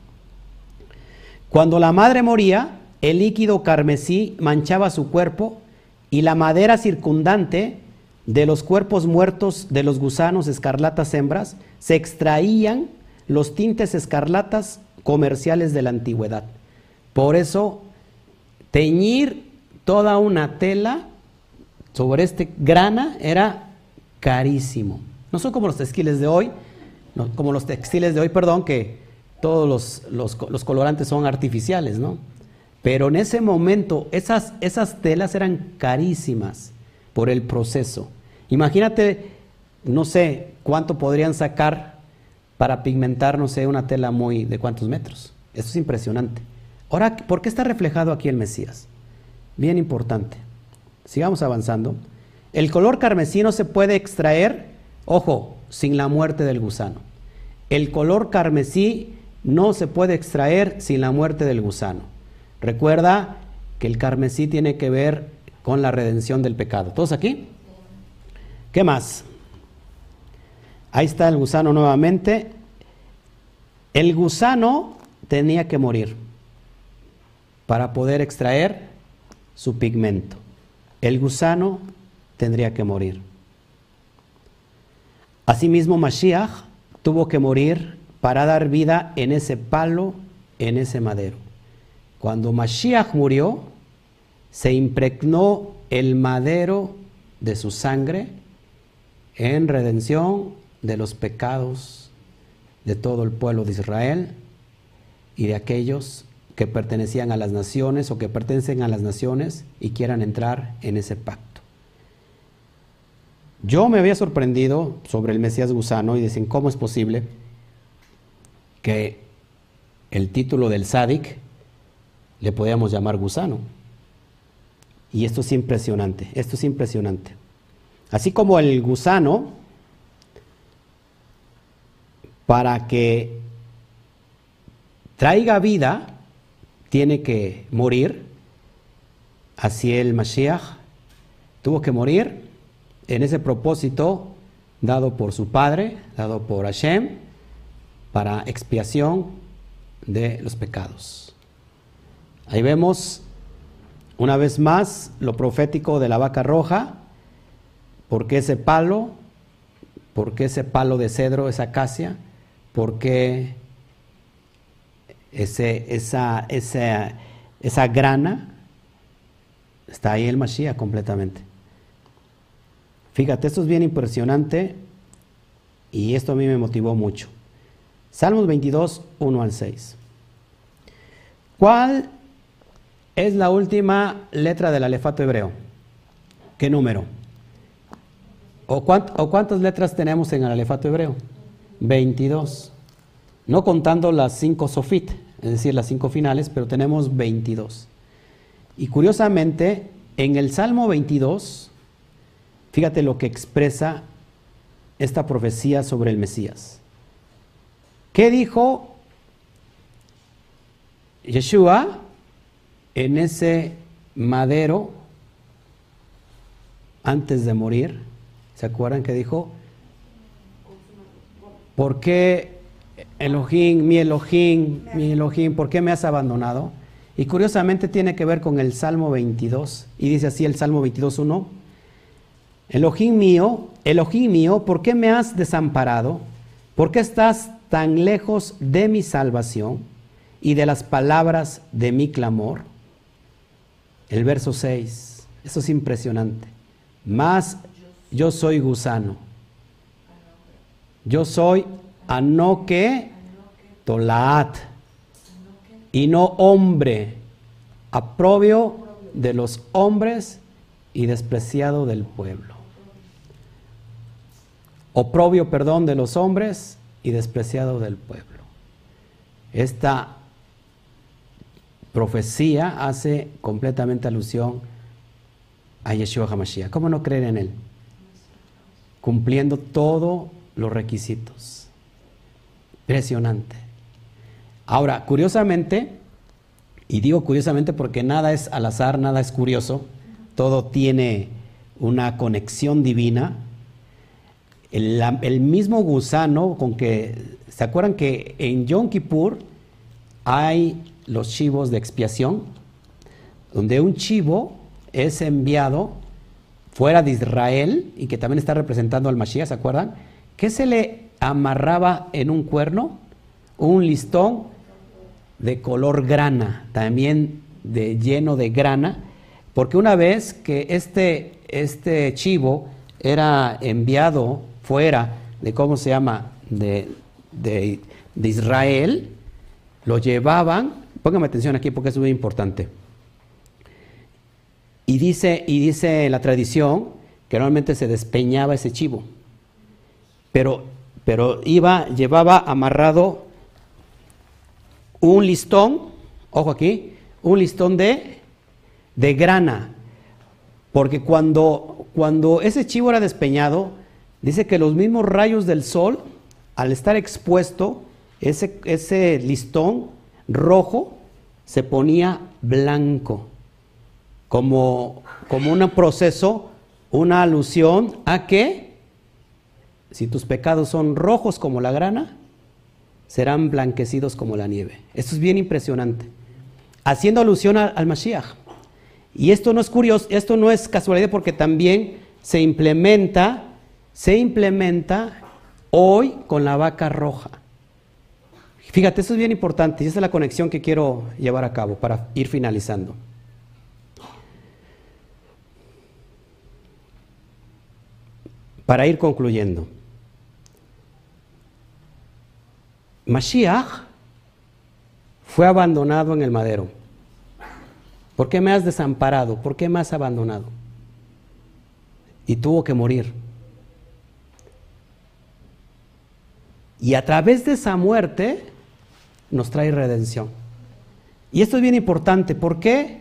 Cuando la madre moría, el líquido carmesí manchaba su cuerpo y la madera circundante de los cuerpos muertos de los gusanos escarlatas hembras se extraían los tintes escarlatas comerciales de la antigüedad. Por eso, teñir toda una tela sobre este grana era carísimo. No son como los textiles de hoy, como los textiles de hoy, perdón, que todos los, los, colorantes son artificiales, ¿no? Pero en ese momento esas, esas telas eran carísimas por el proceso. Imagínate, no sé cuánto podrían sacar para pigmentar, no sé, una tela muy de cuántos metros. Eso es impresionante. Ahora, ¿por qué está reflejado aquí el Mesías? Bien importante. Sigamos avanzando. El color carmesí se puede extraer, ojo, sin la muerte del gusano. El color carmesí no se puede extraer sin la muerte del gusano. Recuerda que el carmesí tiene que ver con la redención del pecado. ¿Todos aquí? ¿Qué más? Ahí está el gusano nuevamente. El gusano tenía que morir para poder extraer su pigmento. El gusano tendría que morir. Asimismo, Mashiach tuvo que morir para dar vida en ese palo, en ese madero. Cuando Mashiach murió, se impregnó el madero de su sangre en redención de los pecados de todo el pueblo de Israel y de aquellos que pertenecían a las naciones o que pertenecen a las naciones y quieran entrar en ese pacto. Yo me había sorprendido sobre el Mesías gusano y dicen, ¿cómo es posible que el título del Sadik le podíamos llamar gusano? Y esto es impresionante, esto es impresionante. Así como el gusano, para que traiga vida, tiene que morir. Así el Mashiach tuvo que morir en ese propósito dado por su Padre, dado por Hashem, para expiación de los pecados. Ahí vemos una vez más, lo profético de la vaca roja, ¿por qué ese palo? ¿Por qué ese palo de cedro, esa acacia? ¿Por qué ese, esa, esa, esa grana? Está ahí el Mashiach completamente. Fíjate, esto es bien impresionante y esto a mí me motivó mucho. Salmos 22, 1 al 6. ¿Cuál es la última letra del alefato hebreo. ¿Qué número? ¿O, cuántas letras tenemos en el alefato hebreo? 22. No contando las cinco sofit, es decir, las cinco finales, pero tenemos 22. Y curiosamente, en el Salmo 22, fíjate lo que expresa esta profecía sobre el Mesías. ¿Qué dijo Yeshua en ese madero, antes de morir, ¿se acuerdan que dijo? ¿Por qué Elohim, mi Elohim, mi Elohim, por qué me has abandonado? Y curiosamente tiene que ver con el Salmo 22, y dice así el Salmo 22.1, Elohim mío, Elohim mío, ¿por qué me has desamparado? ¿Por qué estás tan lejos de mi salvación y de las palabras de mi clamor? El verso 6, eso es impresionante. Más yo soy gusano. Yo soy anoque tolaat y no hombre, aprobio de los hombres y despreciado del pueblo. Oprobio, perdón, de los hombres y despreciado del pueblo. Esta profecía hace completamente alusión a Yeshua HaMashiach. ¿Cómo no creer en él? Cumpliendo todos los requisitos. Impresionante. Ahora, curiosamente, y digo curiosamente porque nada es al azar, nada es curioso, todo tiene una conexión divina. El, mismo gusano con que, ¿se acuerdan que en Yom Kippur hay los chivos de expiación, donde un chivo es enviado fuera de Israel y que también está representando al Mashiach, ¿se acuerdan? Que se le amarraba en un cuerno un listón de color grana, también de lleno de grana, porque una vez que este, este chivo era enviado fuera de, ¿cómo se llama?, de, de, de Israel, lo llevaban Póngame atención aquí porque es muy importante. Y dice, y dice la tradición que normalmente se despeñaba ese chivo, pero, pero iba, llevaba amarrado un listón, ojo aquí, un listón de, de grana, porque cuando, cuando ese chivo era despeñado, dice que los mismos rayos del sol, al estar expuesto, ese, ese listón rojo se ponía blanco, como, como un proceso, una alusión a que si tus pecados son rojos como la grana, serán blanquecidos como la nieve. Esto es bien impresionante. Haciendo alusión al Mashiach. Y esto no es curioso, esto no es casualidad porque también se implementa, se implementa hoy con la vaca roja. Fíjate, eso es bien importante y esa es la conexión que quiero llevar a cabo para ir finalizando. Para ir concluyendo. Mashiach fue abandonado en el madero. ¿Por qué me has desamparado? ¿Por qué me has abandonado? Y tuvo que morir. Y a través de esa muerte, nos trae redención. Y esto es bien importante, ¿por qué?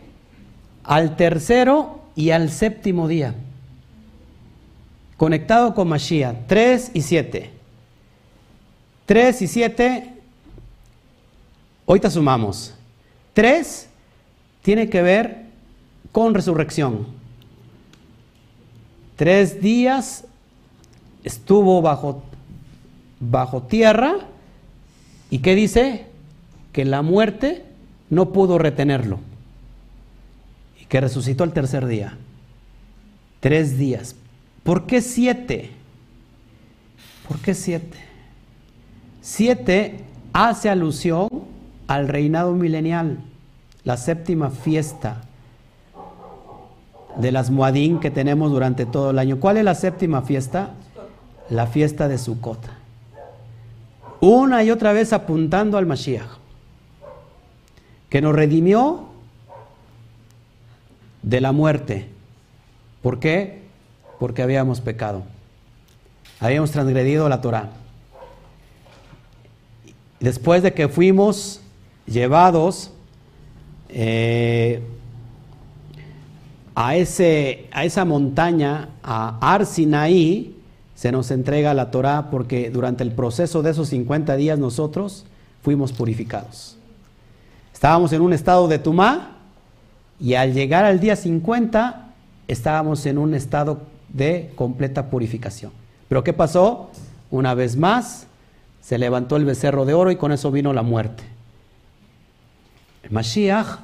Al tercero y al séptimo día. Conectado con Mashiach, 3 y 7. 3 y 7, ahorita sumamos. 3 tiene que ver con resurrección. Tres días estuvo bajo, bajo tierra y ¿qué dice? Que la muerte no pudo retenerlo y que resucitó el tercer día. Tres días. ¿Por qué siete? ¿Por qué siete? Siete hace alusión al reinado milenial, la séptima fiesta de las Muadín que tenemos durante todo el año. ¿Cuál es la séptima fiesta? La fiesta de Sukkot. Una y otra vez apuntando al Mashiach que nos redimió de la muerte. ¿Por qué? Porque habíamos pecado. Habíamos transgredido la Torah. Después de que fuimos llevados eh, a, ese, a esa montaña, a Arsinaí, se nos entrega la Torah porque durante el proceso de esos 50 días nosotros fuimos purificados. Estábamos en un estado de tumá y al llegar al día 50 estábamos en un estado de completa purificación. Pero ¿qué pasó? Una vez más se levantó el becerro de oro y con eso vino la muerte. El Mashiach,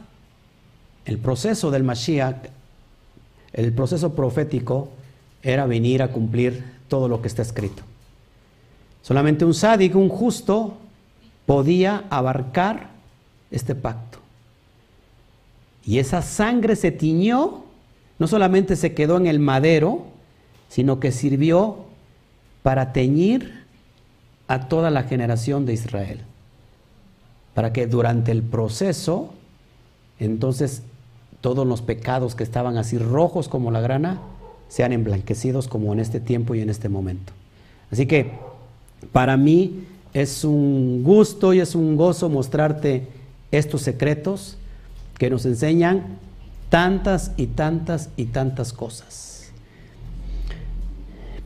el proceso del Mashiach, el proceso profético era venir a cumplir todo lo que está escrito. Solamente un sádico, un justo, podía abarcar este pacto. Y esa sangre se tiñó, no solamente se quedó en el madero, sino que sirvió para teñir a toda la generación de Israel. Para que durante el proceso, entonces todos los pecados que estaban así rojos como la grana, sean emblanquecidos como en este tiempo y en este momento. Así que para mí es un gusto y es un gozo mostrarte estos secretos que nos enseñan tantas y tantas y tantas cosas.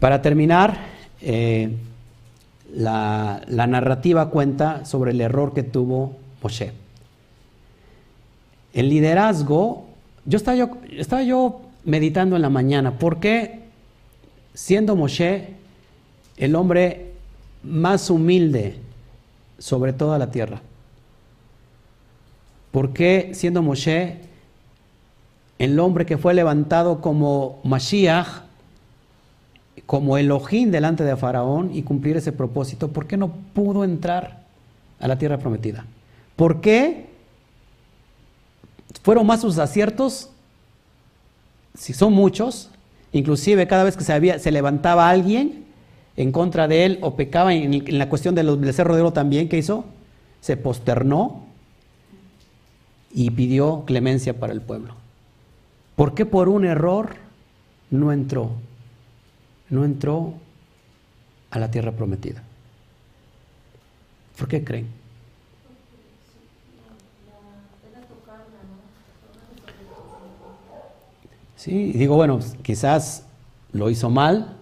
Para terminar, eh, la, narrativa cuenta sobre el error que tuvo Moshe. El liderazgo, yo estaba yo, estaba yo meditando en la mañana, ¿por qué siendo Moshe el hombre más humilde sobre toda la tierra? ¿Por qué siendo Moshe el hombre que fue levantado como Mashiach, como Elohim delante de Faraón y cumplir ese propósito, ¿por qué no pudo entrar a la tierra prometida? ¿Por qué fueron más sus aciertos? Si son muchos, inclusive cada vez que se, levantaba alguien en contra de él o pecaba en, la cuestión del cerro de oro también, ¿qué hizo? Se posternó y pidió clemencia para el pueblo. ¿Por qué por un error no entró? No entró a la tierra prometida. ¿Por qué creen? Sí, digo, bueno, quizás lo hizo mal,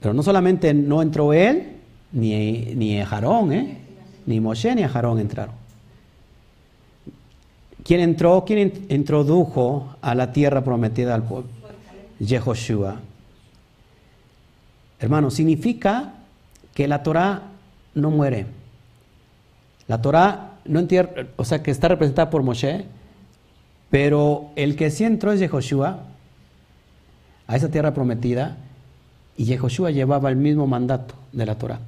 pero no solamente no entró él, ni, ni Jarón, ¿eh? ni Moshe ni Jarón entraron. ¿Quién entró? ¿Quién introdujo a la tierra prometida al pueblo? Yehoshua. Hermano, significa que la Torah no muere. La Torah no o sea, que está representada por Moshe, pero el que sí entró es Yehoshua a esa tierra prometida y Yehoshua llevaba el mismo mandato de la Torah.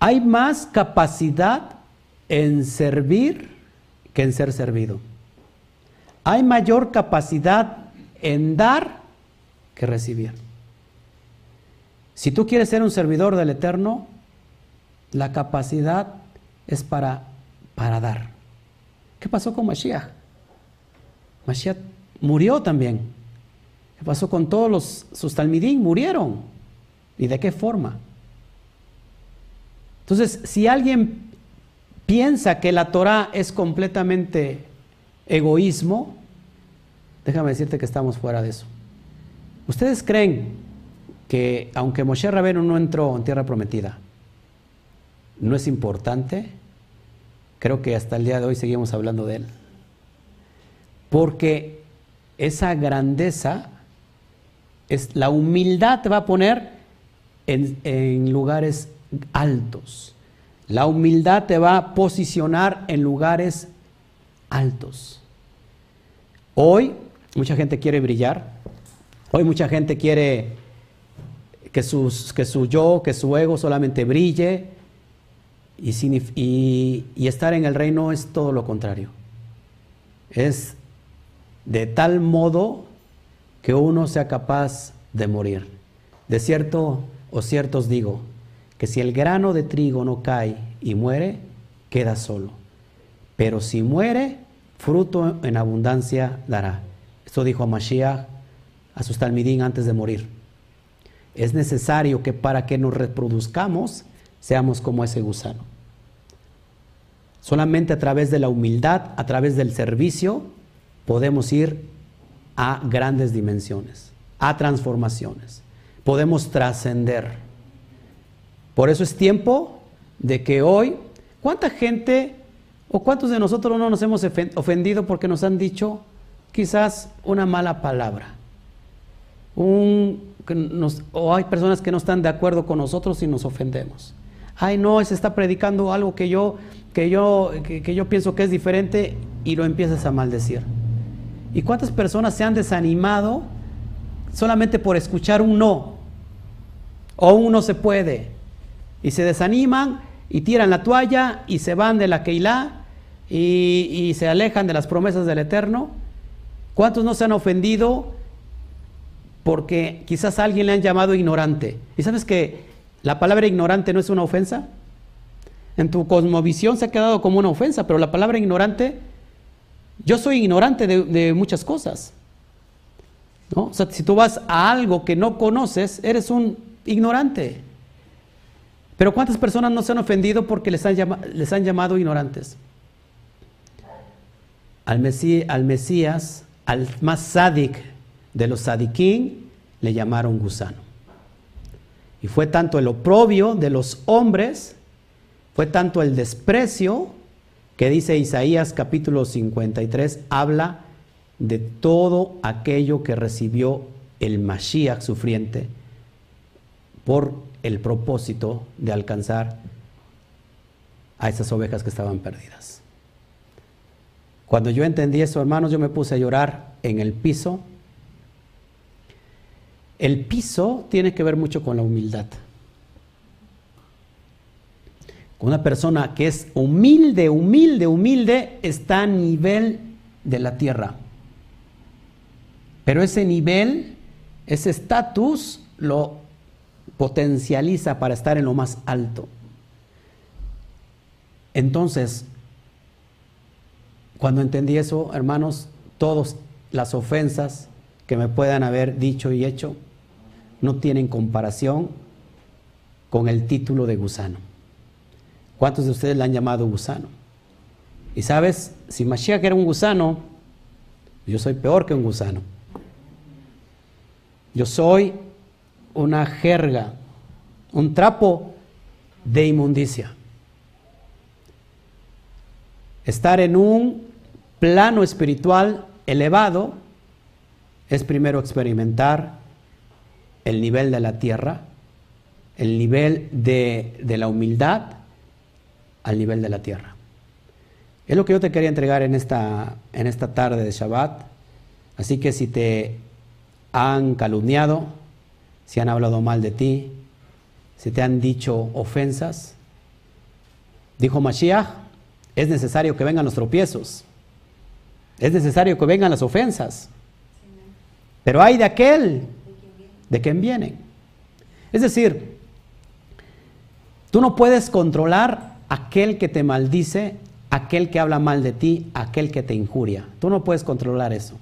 Hay más capacidad en servir que en ser servido. Hay mayor capacidad en dar que recibir. Si tú quieres ser un servidor del Eterno, la capacidad es para, para dar. ¿Qué pasó con Mashiach? Mashiach murió también. ¿Qué pasó con todos los, sus talmidín? Murieron. ¿Y de qué forma? Entonces, si alguien piensa que la Torah es completamente egoísmo, déjame decirte que estamos fuera de eso. ¿Ustedes creen que aunque Moshe Rabenu no entró en tierra prometida, no es importante? Creo que hasta el día de hoy seguimos hablando de él. Porque esa grandeza, es, la humildad te va a poner en, en lugares altos. La humildad te va a posicionar en lugares altos. Hoy mucha gente quiere brillar. Hoy mucha gente quiere que, sus, que su yo, que su ego solamente brille. Y, y, estar en el reino es todo lo contrario. Es de tal modo que uno sea capaz de morir. De cierto o cierto os digo, que si el grano de trigo no cae y muere, queda solo. Pero si muere, fruto en abundancia dará. Esto dijo a Mashiach, a sus talmidín antes de morir. Es necesario que para que nos reproduzcamos, seamos como ese gusano. Solamente a través de la humildad, a través del servicio, podemos ir a grandes dimensiones, a transformaciones. Podemos trascender. Por eso es tiempo de que hoy, ¿cuánta gente o cuántos de nosotros no nos hemos ofendido porque nos han dicho quizás una mala palabra? o hay personas que no están de acuerdo con nosotros y nos ofendemos. Ay, no, se está predicando algo que yo, que yo, que yo pienso que es diferente y lo empiezas a maldecir. ¿Y cuántas personas se han desanimado solamente por escuchar un no? O un no se puede y se desaniman y tiran la toalla y se van de la Keilah y, y se alejan de las promesas del Eterno. ¿Cuántos no se han ofendido porque quizás a alguien le han llamado ignorante? ¿Y sabes que la palabra ignorante no es una ofensa? En tu cosmovisión se ha quedado como una ofensa, pero la palabra ignorante, yo soy ignorante de, de muchas cosas. ¿no? O sea, si tú vas a algo que no conoces, eres un ignorante. Pero ¿cuántas personas no se han ofendido porque les han, llamado ignorantes? Al, al Mesías, al más sádic de los sadiquín, le llamaron gusano. Y fue tanto el oprobio de los hombres, fue tanto el desprecio, que dice Isaías capítulo 53, habla de todo aquello que recibió el Mashiach sufriente por el propósito de alcanzar a esas ovejas que estaban perdidas. Cuando yo entendí eso, hermanos, yo me puse a llorar en el piso. El piso tiene que ver mucho con la humildad. Una persona que es humilde, humilde, humilde, está a nivel de la tierra. Pero ese nivel, ese estatus, lo potencializa para estar en lo más alto. Entonces, cuando entendí eso, hermanos, todas las ofensas que me puedan haber dicho y hecho no tienen comparación con el título de gusano. ¿Cuántos de ustedes le han llamado gusano? Y sabes, si Mashiach era un gusano, yo soy peor que un gusano. Yo soy una jerga, un trapo de inmundicia. Estar en un plano espiritual elevado es primero experimentar el nivel de la tierra, el nivel de, de, la humildad al nivel de la tierra. Es lo que yo te quería entregar en esta, en esta tarde de Shabbat. Así que si te han calumniado, si han hablado mal de ti, si te han dicho ofensas. Dijo Mashiach, es necesario que vengan los tropiezos, es necesario que vengan las ofensas. Pero hay de aquel de quien vienen. Es decir, tú no puedes controlar aquel que te maldice, aquel que habla mal de ti, aquel que te injuria. Tú no puedes controlar eso.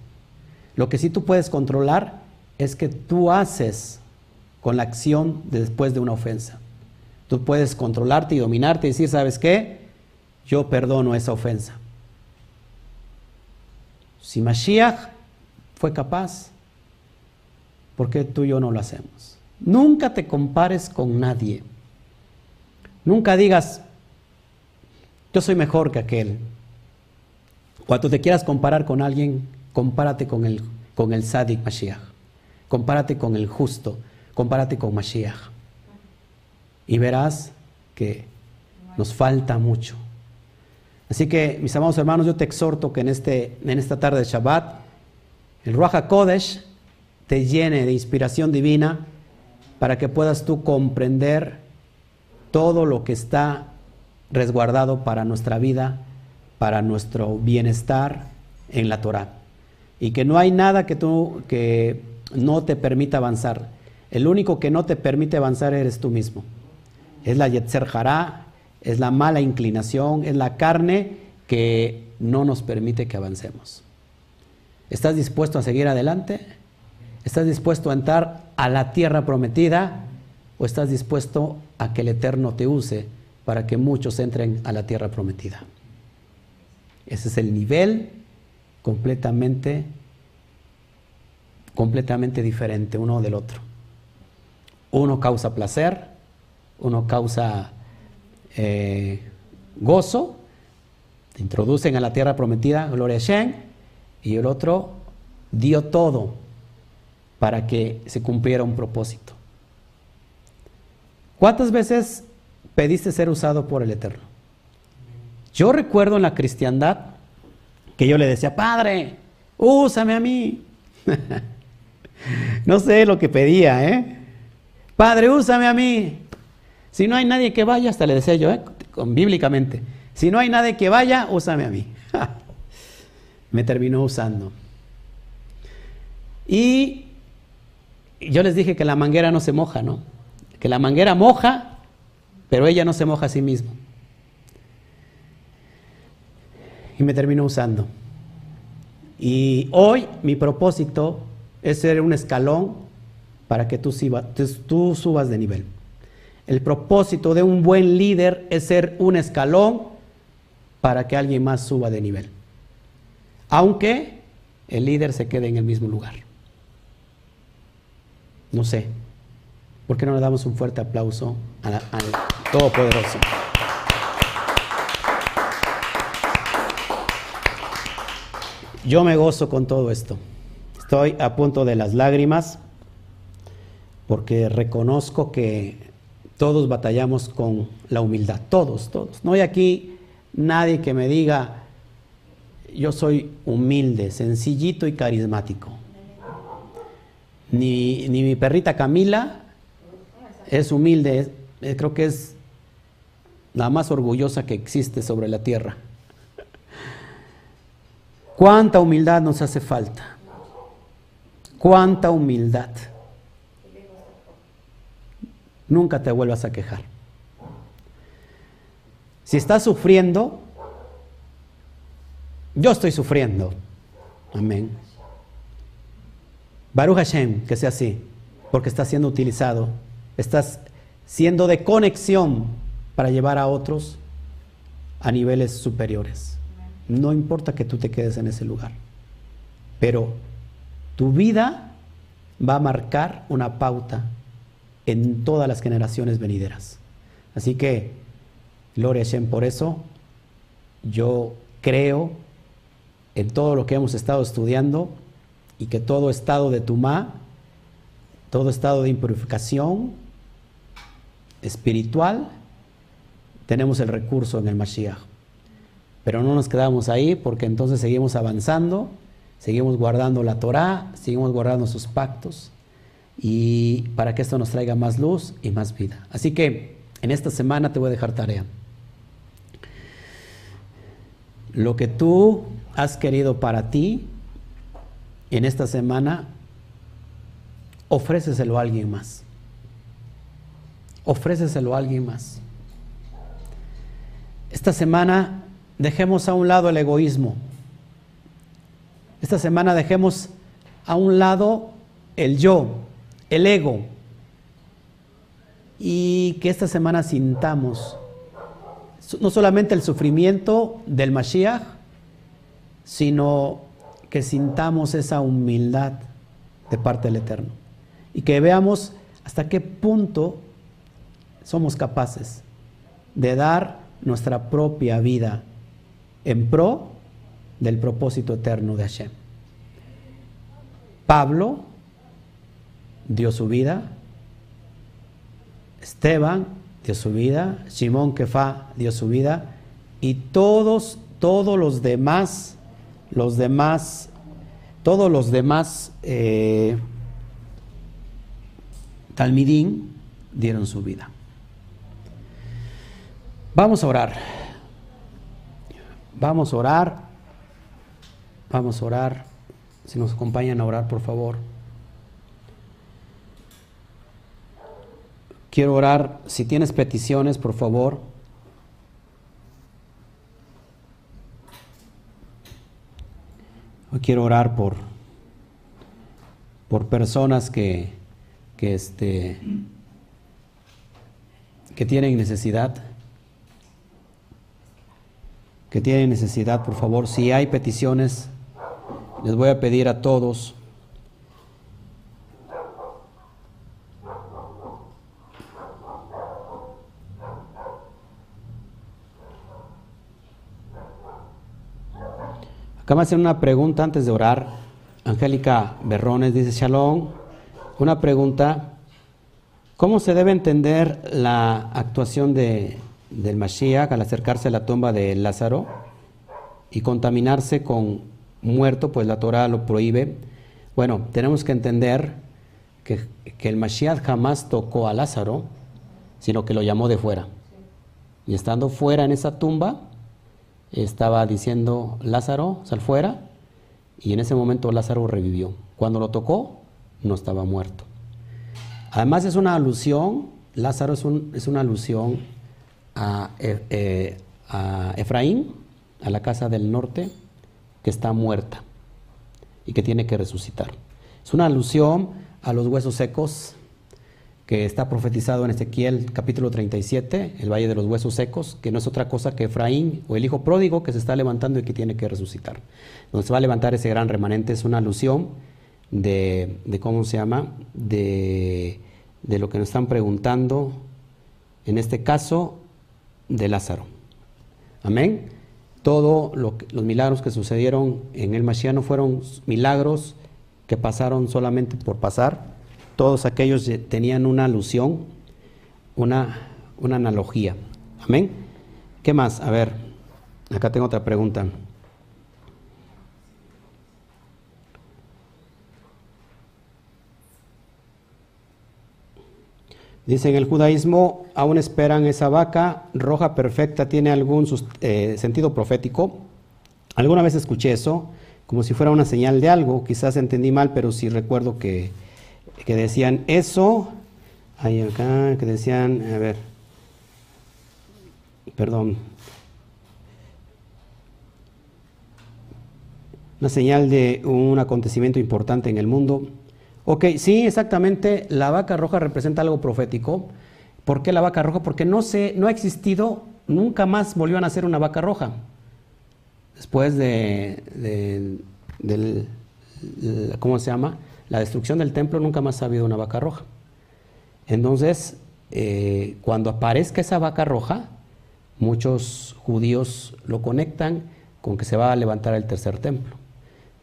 Lo que sí tú puedes controlar es que tú haces con la acción después de una ofensa. Tú puedes controlarte y dominarte y decir, ¿sabes qué? Yo perdono esa ofensa. Si Mashiach fue capaz, ¿por qué tú y yo no lo hacemos? Nunca te compares con nadie. Nunca digas, yo soy mejor que aquel. Cuando te quieras comparar con alguien, compárate con el, con el Sadik Mashiach. Compárate con el justo. Compárate con Mashiach. Y verás que nos falta mucho. Así que, mis amados hermanos, yo te exhorto que en, este, en esta tarde de Shabbat, el Ruach Kodesh te llene de inspiración divina para que puedas tú comprender todo lo que está resguardado para nuestra vida, para nuestro bienestar en la Torah. Y que no hay nada que tú que no te permita avanzar. El único que no te permite avanzar eres tú mismo. Es la Yetzer Hará, es la mala inclinación, es la carne que no nos permite que avancemos. ¿Estás dispuesto a seguir adelante? ¿Estás dispuesto a entrar a la tierra prometida? ¿O estás dispuesto a que el Eterno te use para que muchos entren a la tierra prometida? Ese es el nivel completamente, completamente diferente uno del otro. Uno causa placer, uno causa eh, gozo, te introducen a la tierra prometida, gloria a Shem, y el otro dio todo para que se cumpliera un propósito. ¿Cuántas veces pediste ser usado por el Eterno? Yo recuerdo en la cristiandad que yo le decía, Padre, úsame a mí. no sé lo que pedía, ¿eh? Padre, úsame a mí. Si no hay nadie que vaya, hasta le decía yo, ¿eh? Con, bíblicamente, si no hay nadie que vaya, úsame a mí. Me terminó usando. Y yo les dije que la manguera no se moja, ¿no? Que la manguera moja, pero ella no se moja a sí misma. Y me terminó usando. Y hoy mi propósito es ser un escalón para que tú, subas de nivel. El propósito de un buen líder es ser un escalón para que alguien más suba de nivel. Aunque el líder se quede en el mismo lugar. No sé. ¿Por qué no le damos un fuerte aplauso al Todopoderoso? Yo me gozo con todo esto. Estoy a punto de las lágrimas porque reconozco que todos batallamos con la humildad, todos, todos. No hay aquí nadie que me diga, yo soy humilde, sencillito y carismático. Ni, mi perrita Camila es humilde, creo que es la más orgullosa que existe sobre la tierra. ¿Cuánta humildad nos hace falta? ¿Cuánta humildad? Nunca te vuelvas a quejar. Si estás sufriendo, yo estoy sufriendo. Amén. Baruch Hashem, que sea así, porque estás siendo utilizado, estás siendo de conexión para llevar a otros a niveles superiores. No importa que tú te quedes en ese lugar, pero tu vida va a marcar una pauta en todas las generaciones venideras. Así que, gloria a por eso, yo creo en todo lo que hemos estado estudiando y que todo estado de tumá, todo estado de impurificación espiritual, tenemos el recurso en el Mashiach. Pero no nos quedamos ahí porque entonces seguimos avanzando, seguimos guardando la Torah, seguimos guardando sus pactos y para que esto nos traiga más luz y más vida. Así que en esta semana te voy a dejar tarea. Lo que tú has querido para ti, en esta semana, ofréceselo a alguien más. ofréceselo a alguien más. Esta semana dejemos a un lado el egoísmo. Esta semana dejemos a un lado el yo, el ego. Y que esta semana sintamos no solamente el sufrimiento del Mashiach, sino que sintamos esa humildad de parte del Eterno. Y que veamos hasta qué punto somos capaces de dar nuestra propia vida en pro del propósito eterno de Hashem. Pablo dio su vida, Esteban dio su vida, Simón Kefa dio su vida y todos, todos los demás, los demás, todos los demás eh, Talmidín dieron su vida. Vamos a orar. Vamos a orar. Vamos a orar. Si nos acompañan a orar, por favor. Quiero orar. Si tienes peticiones, por favor. Quiero orar por, por personas que, que, este, que tienen necesidad que tienen necesidad, por favor, si hay peticiones, les voy a pedir a todos Acá me una pregunta antes de orar. Angélica Berrones dice, Shalom, una pregunta. ¿Cómo se debe entender la actuación de del Mashiach al acercarse a la tumba de Lázaro y contaminarse con muerto, pues la Torah lo prohíbe. Bueno, tenemos que entender que, que el Mashiach jamás tocó a Lázaro, sino que lo llamó de fuera. Y estando fuera en esa tumba, estaba diciendo Lázaro, sal fuera, y en ese momento Lázaro revivió. Cuando lo tocó, no estaba muerto. Además es una alusión, Lázaro es, un, es una alusión e, eh, a, Efraín, a la casa del norte, que está muerta y que tiene que resucitar. Es una alusión a los huesos secos que está profetizado en Ezequiel capítulo 37, el valle de los huesos secos, que no es otra cosa que Efraín o el hijo pródigo que se está levantando y que tiene que resucitar. Donde se va a levantar ese gran remanente es una alusión de, de ¿cómo se llama? De, de lo que nos están preguntando. En este caso, de Lázaro. Amén. Todos los milagros que sucedieron en el Mashiach no fueron milagros que pasaron solamente por pasar. Todos aquellos tenían una alusión, una, una analogía. Amén. ¿Qué más? A ver, acá tengo otra pregunta. Dice, en el judaísmo aún esperan esa vaca roja perfecta, tiene algún eh, sentido profético. Alguna vez escuché eso, como si fuera una señal de algo, quizás entendí mal, pero sí recuerdo que, que decían eso, hay acá, que decían, a ver, perdón, una señal de un acontecimiento importante en el mundo. Ok, sí, exactamente, la vaca roja representa algo profético. ¿Por qué la vaca roja? Porque no, se, no ha existido, nunca más volvió a nacer una vaca roja. Después de, ¿cómo se llama? La destrucción del templo, nunca más ha habido una vaca roja. Entonces, eh, cuando aparezca esa vaca roja, muchos judíos lo conectan con que se va a levantar el tercer templo.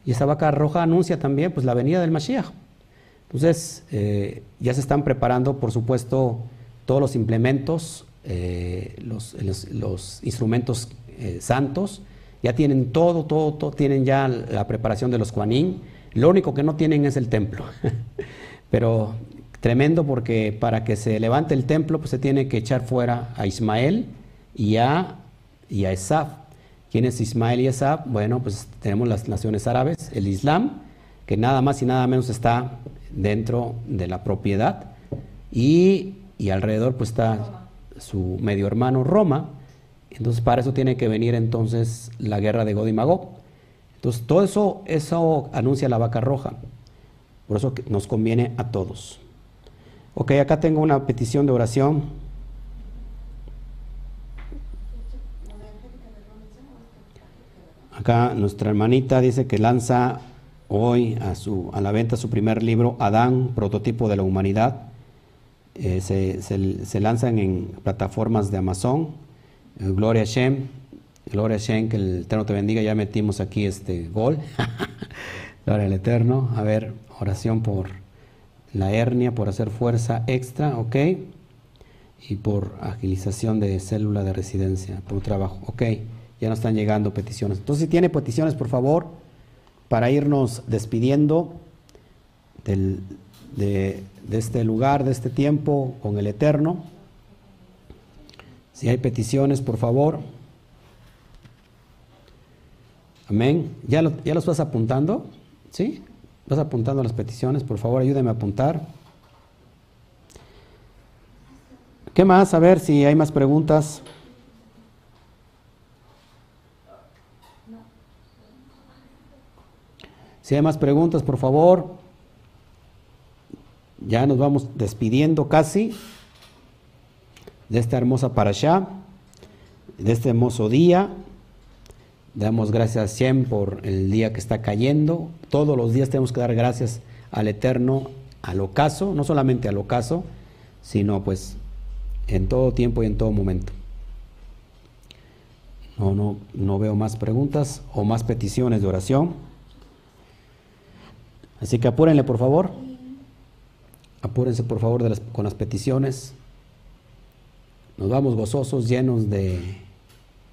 Y esa vaca roja anuncia también pues, la venida del Mashiach. Entonces, eh, ya se están preparando, por supuesto, todos los implementos, eh, los, instrumentos santos, ya tienen todo, todo, todo, tienen ya la preparación de los Juanín. Lo único que no tienen es el templo. Pero tremendo porque para que se levante el templo, pues se tiene que echar fuera a Ismael y a, y a Esaf. ¿Quién es Ismael y Esaf? Bueno, pues tenemos las naciones árabes, el Islam, que nada más y nada menos está dentro de la propiedad y, y alrededor pues está su medio hermano Roma. Entonces para eso tiene que venir entonces la guerra de God y Magog. Entonces todo eso, eso anuncia la vaca roja. Por eso nos conviene a todos. Ok, acá tengo una petición de oración. Acá nuestra hermanita dice que lanza hoy a, su, a la venta su primer libro, Adán, prototipo de la humanidad. Eh, se, se, lanzan en plataformas de Amazon. Eh, Gloria Shem, Gloria a Shem, que el Eterno te bendiga. Ya metimos aquí este gol. Gloria al Eterno. A ver, oración por la hernia, por hacer fuerza extra, ok. Y por agilización de célula de residencia, por trabajo, ok. Ya nos están llegando peticiones. Entonces, si tiene peticiones, por favor, para irnos despidiendo de, de este lugar, de este tiempo con el Eterno. Si hay peticiones, por favor. Amén. ¿Ya, lo, ¿Ya los vas apuntando? ¿Sí? ¿Vas apuntando las peticiones? Por favor, ayúdeme a apuntar. ¿Qué más? A ver si hay más preguntas. Si hay más preguntas, por favor. Ya nos vamos despidiendo casi de esta hermosa parasha, de este hermoso día. Damos gracias a por el día que está cayendo. Todos los días tenemos que dar gracias al Eterno, al ocaso, no solamente al ocaso, sino pues en todo tiempo y en todo momento. No, no, no veo más preguntas o más peticiones de oración. Así que apúrenle, por favor. Apúrense, por favor, con las peticiones. Nos vamos gozosos, llenos de,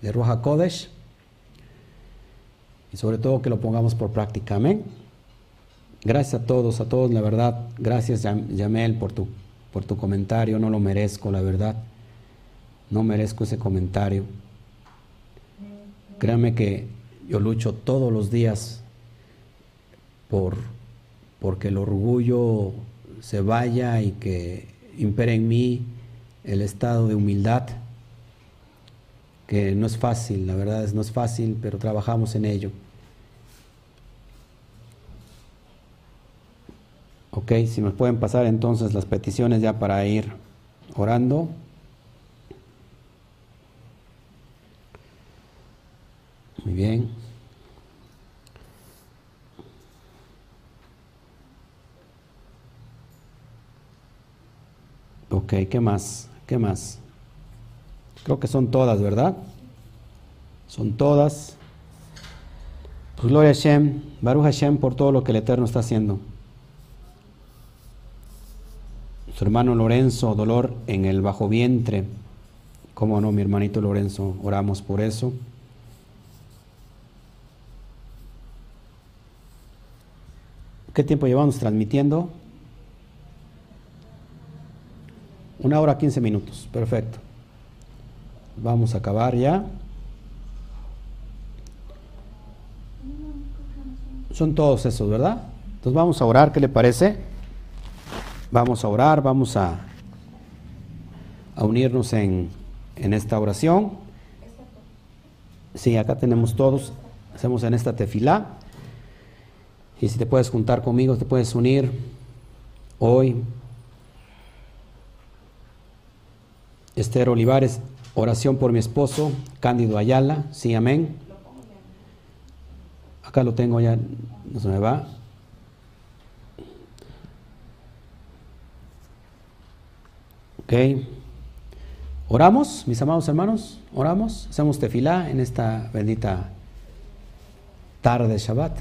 de Roja Kodesh. Y sobre todo que lo pongamos por práctica. Amén. Gracias a todos, a todos, la verdad. Gracias, Yamel, por tu, por tu comentario. No lo merezco, la verdad. No merezco ese comentario. Créame que yo lucho todos los días por porque el orgullo se vaya y que impere en mí el estado de humildad, que no es fácil, la verdad es no es fácil, pero trabajamos en ello. Ok, si me pueden pasar entonces las peticiones ya para ir orando. Muy bien. Ok, ¿qué más? ¿Qué más? Creo que son todas, ¿verdad? Son todas. Pues gloria a Hashem, Baruch Hashem por todo lo que el Eterno está haciendo. Su hermano Lorenzo, dolor en el bajo vientre. ¿Cómo no, mi hermanito Lorenzo? Oramos por eso. ¿Qué tiempo llevamos transmitiendo? Una hora quince minutos, perfecto. Vamos a acabar ya. Son todos esos, ¿verdad? Entonces vamos a orar, ¿qué le parece? Vamos a orar, vamos a, a unirnos en, en esta oración. Sí, acá tenemos todos, hacemos en esta tefilá. Y si te puedes juntar conmigo, te puedes unir hoy Esther Olivares, oración por mi esposo, Cándido Ayala, sí, amén. Acá lo tengo ya, no se me va. Ok. Oramos, mis amados hermanos, oramos, hacemos tefilá en esta bendita tarde de Shabbat.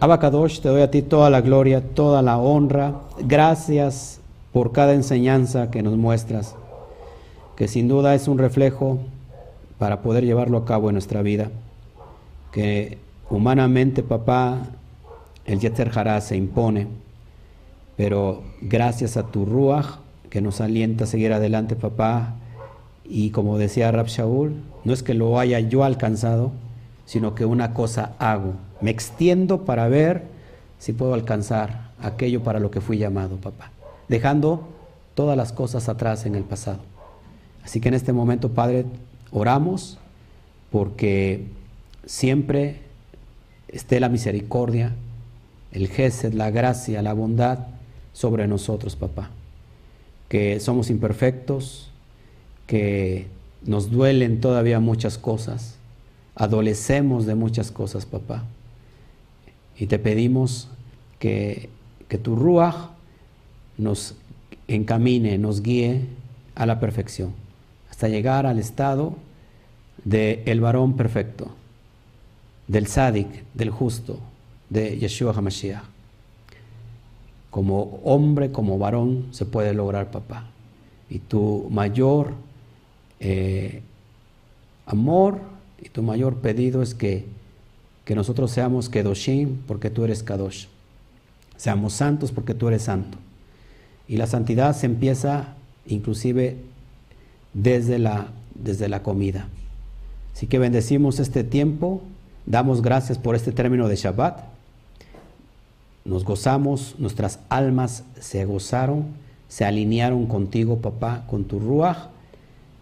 Abacadosh, te doy a ti toda la gloria, toda la honra. Gracias por cada enseñanza que nos muestras, que sin duda es un reflejo para poder llevarlo a cabo en nuestra vida. Que humanamente, papá, el Yetzer Hará se impone, pero gracias a tu Ruach que nos alienta a seguir adelante, papá, y como decía Rab Shaul, no es que lo haya yo alcanzado, sino que una cosa hago, me extiendo para ver si puedo alcanzar aquello para lo que fui llamado, papá dejando todas las cosas atrás en el pasado. Así que en este momento, Padre, oramos porque siempre esté la misericordia, el gesed, la gracia, la bondad sobre nosotros, papá. Que somos imperfectos, que nos duelen todavía muchas cosas, adolecemos de muchas cosas, papá. Y te pedimos que, que tu Ruach nos encamine, nos guíe a la perfección, hasta llegar al estado del el varón perfecto, del sádic, del justo, de Yeshua HaMashiach. Como hombre, como varón, se puede lograr, papá. Y tu mayor eh, amor y tu mayor pedido es que, que nosotros seamos Kedoshim porque tú eres Kadosh. Seamos santos porque tú eres santo. Y la santidad se empieza inclusive desde la, desde la comida. Así que bendecimos este tiempo, damos gracias por este término de Shabbat. Nos gozamos, nuestras almas se gozaron, se alinearon contigo, papá, con tu Ruach.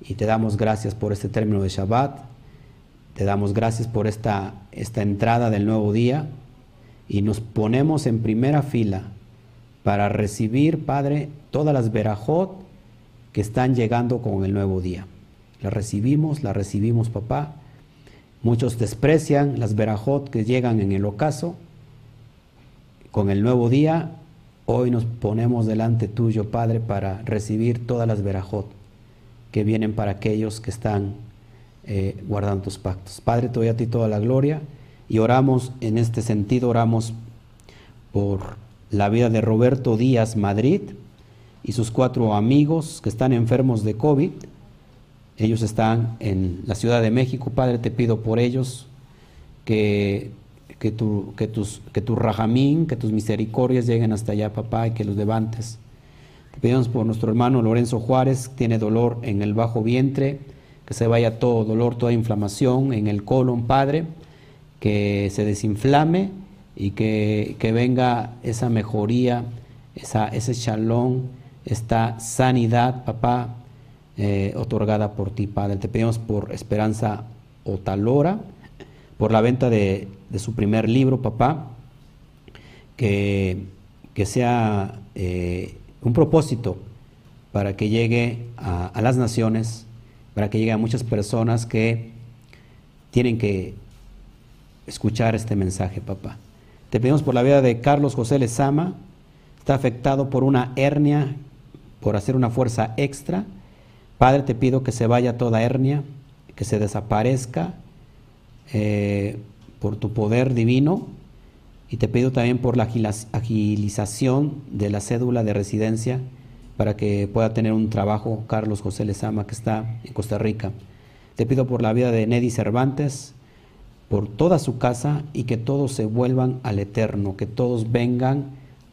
Y te damos gracias por este término de Shabbat. Te damos gracias por esta, esta entrada del nuevo día. Y nos ponemos en primera fila para recibir, Padre, todas las verajot que están llegando con el nuevo día. Las recibimos, las recibimos, papá. Muchos desprecian las verajot que llegan en el ocaso. Con el nuevo día, hoy nos ponemos delante tuyo, Padre, para recibir todas las verajot que vienen para aquellos que están eh, guardando tus pactos. Padre, te doy a ti toda la gloria y oramos en este sentido, oramos por la vida de Roberto Díaz Madrid y sus cuatro amigos que están enfermos de COVID. Ellos están en la Ciudad de México. Padre, te pido por ellos que, que, tu, que, tus, que tu rajamín, que tus misericordias lleguen hasta allá, papá, y que los levantes. Te pedimos por nuestro hermano Lorenzo Juárez, tiene dolor en el bajo vientre, que se vaya todo dolor, toda inflamación en el colon, Padre, que se desinflame y que, venga esa mejoría, esa, ese shalom, esta sanidad, papá, eh, otorgada por ti, Padre. Te pedimos por Esperanza Otalora, por la venta de, su primer libro, papá, que, que sea eh, un propósito para que llegue a, a las naciones, para que llegue a muchas personas que tienen que escuchar este mensaje, papá. Te pedimos por la vida de Carlos José Lezama, está afectado por una hernia, por hacer una fuerza extra. Padre, te pido que se vaya toda hernia, que se desaparezca eh, por tu poder divino. Y te pido también por la agilización de la cédula de residencia para que pueda tener un trabajo Carlos José Lezama, que está en Costa Rica. Te pido por la vida de Neddy Cervantes, por toda su casa y que todos se vuelvan al eterno, que todos vengan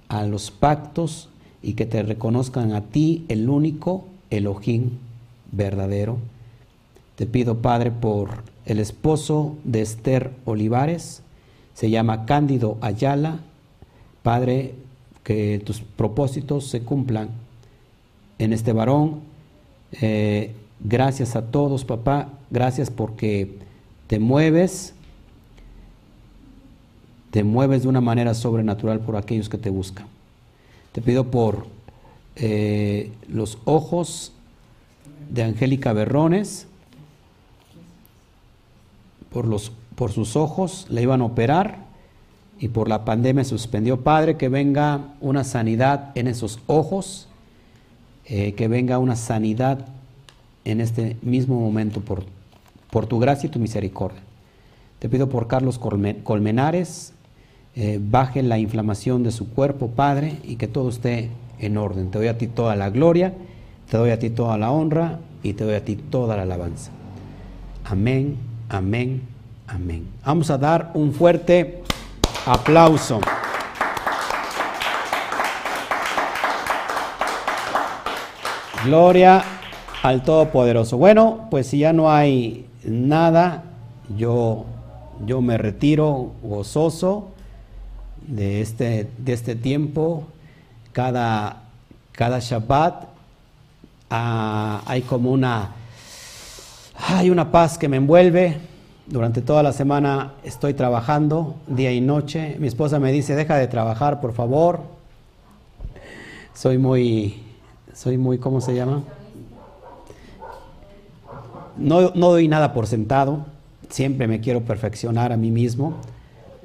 a los pactos y que te reconozcan a ti, el único Elohim verdadero. Te pido, Padre, por el esposo de Esther Olivares, se llama Cándido Ayala. Padre, que tus propósitos se cumplan en este varón. Eh, gracias a todos, papá. Gracias porque te mueves te mueves de una manera sobrenatural por aquellos que te buscan. Te pido por eh, los ojos de Angélica Berrones, por, los, por sus ojos le iban a operar y por la pandemia suspendió. Padre, que venga una sanidad en esos ojos, eh, que venga una sanidad en este mismo momento por, por tu gracia y tu misericordia. Te pido por Carlos Colmenares, eh, baje la inflamación de su cuerpo, Padre, y que todo esté en orden. Te doy a ti toda la gloria, te doy a ti toda la honra y te doy a ti toda la alabanza. Amén, amén, amén. Vamos a dar un fuerte aplauso. Gloria al Todopoderoso. Bueno, pues si ya no hay nada, yo, yo me retiro gozoso de este, de este tiempo, cada, cada Shabbat ah, hay como una, hay una paz que me envuelve. Durante toda la semana estoy trabajando día y noche. Mi esposa me dice, deja de trabajar, por favor. Soy muy, soy muy, ¿cómo se llama? No, no doy nada por sentado. Siempre me quiero perfeccionar a mí mismo.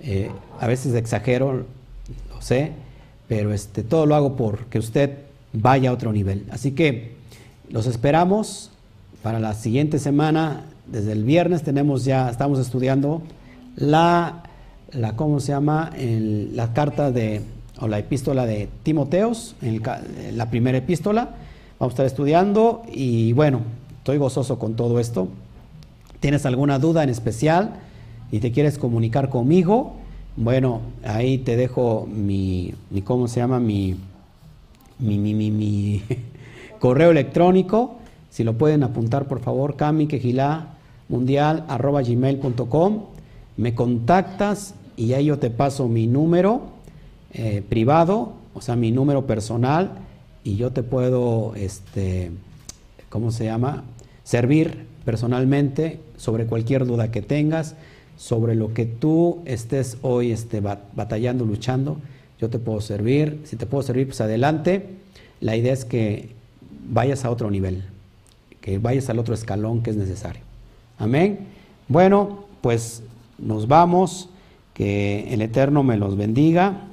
Eh, a veces exagero, lo sé, pero este, todo lo hago porque usted vaya a otro nivel. Así que los esperamos para la siguiente semana. Desde el viernes tenemos ya, estamos estudiando la, la ¿cómo se llama? la carta de, o la epístola de Timoteos, la primera epístola. Vamos a estar estudiando y bueno, estoy gozoso con todo esto. ¿Tienes alguna duda en especial y te quieres comunicar conmigo? Bueno, ahí te dejo mi, ¿cómo se llama? Mi, mi, mi, mi, correo electrónico. Si lo pueden apuntar, por favor, gmail.com Me contactas y ahí yo te paso mi número eh, privado, o sea, mi número personal, y yo te puedo, este, ¿cómo se llama? Servir personalmente sobre cualquier duda que tengas sobre lo que tú estés hoy este, batallando, luchando. Yo te puedo servir. Si te puedo servir, pues adelante. La idea es que vayas a otro nivel, que vayas al otro escalón que es necesario. Amén. Bueno, pues nos vamos. Que el Eterno me los bendiga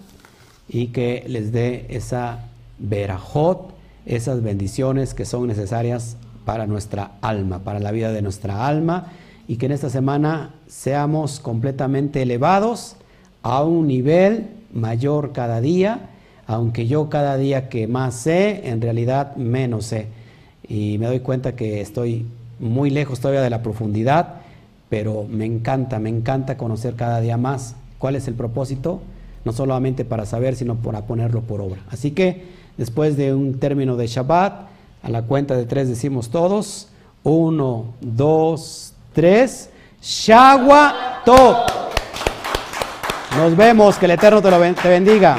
y que les dé esa verajot, esas bendiciones que son necesarias para nuestra alma, para la vida de nuestra alma y que en esta semana seamos completamente elevados a un nivel mayor cada día, aunque yo cada día que más sé, en realidad menos sé. Y me doy cuenta que estoy muy lejos todavía de la profundidad, pero me encanta, me encanta conocer cada día más cuál es el propósito, no solamente para saber, sino para ponerlo por obra. Así que después de un término de Shabbat, a la cuenta de tres decimos todos, uno, dos, tres. Shagua. Nos vemos, que el Eterno te, lo te bendiga.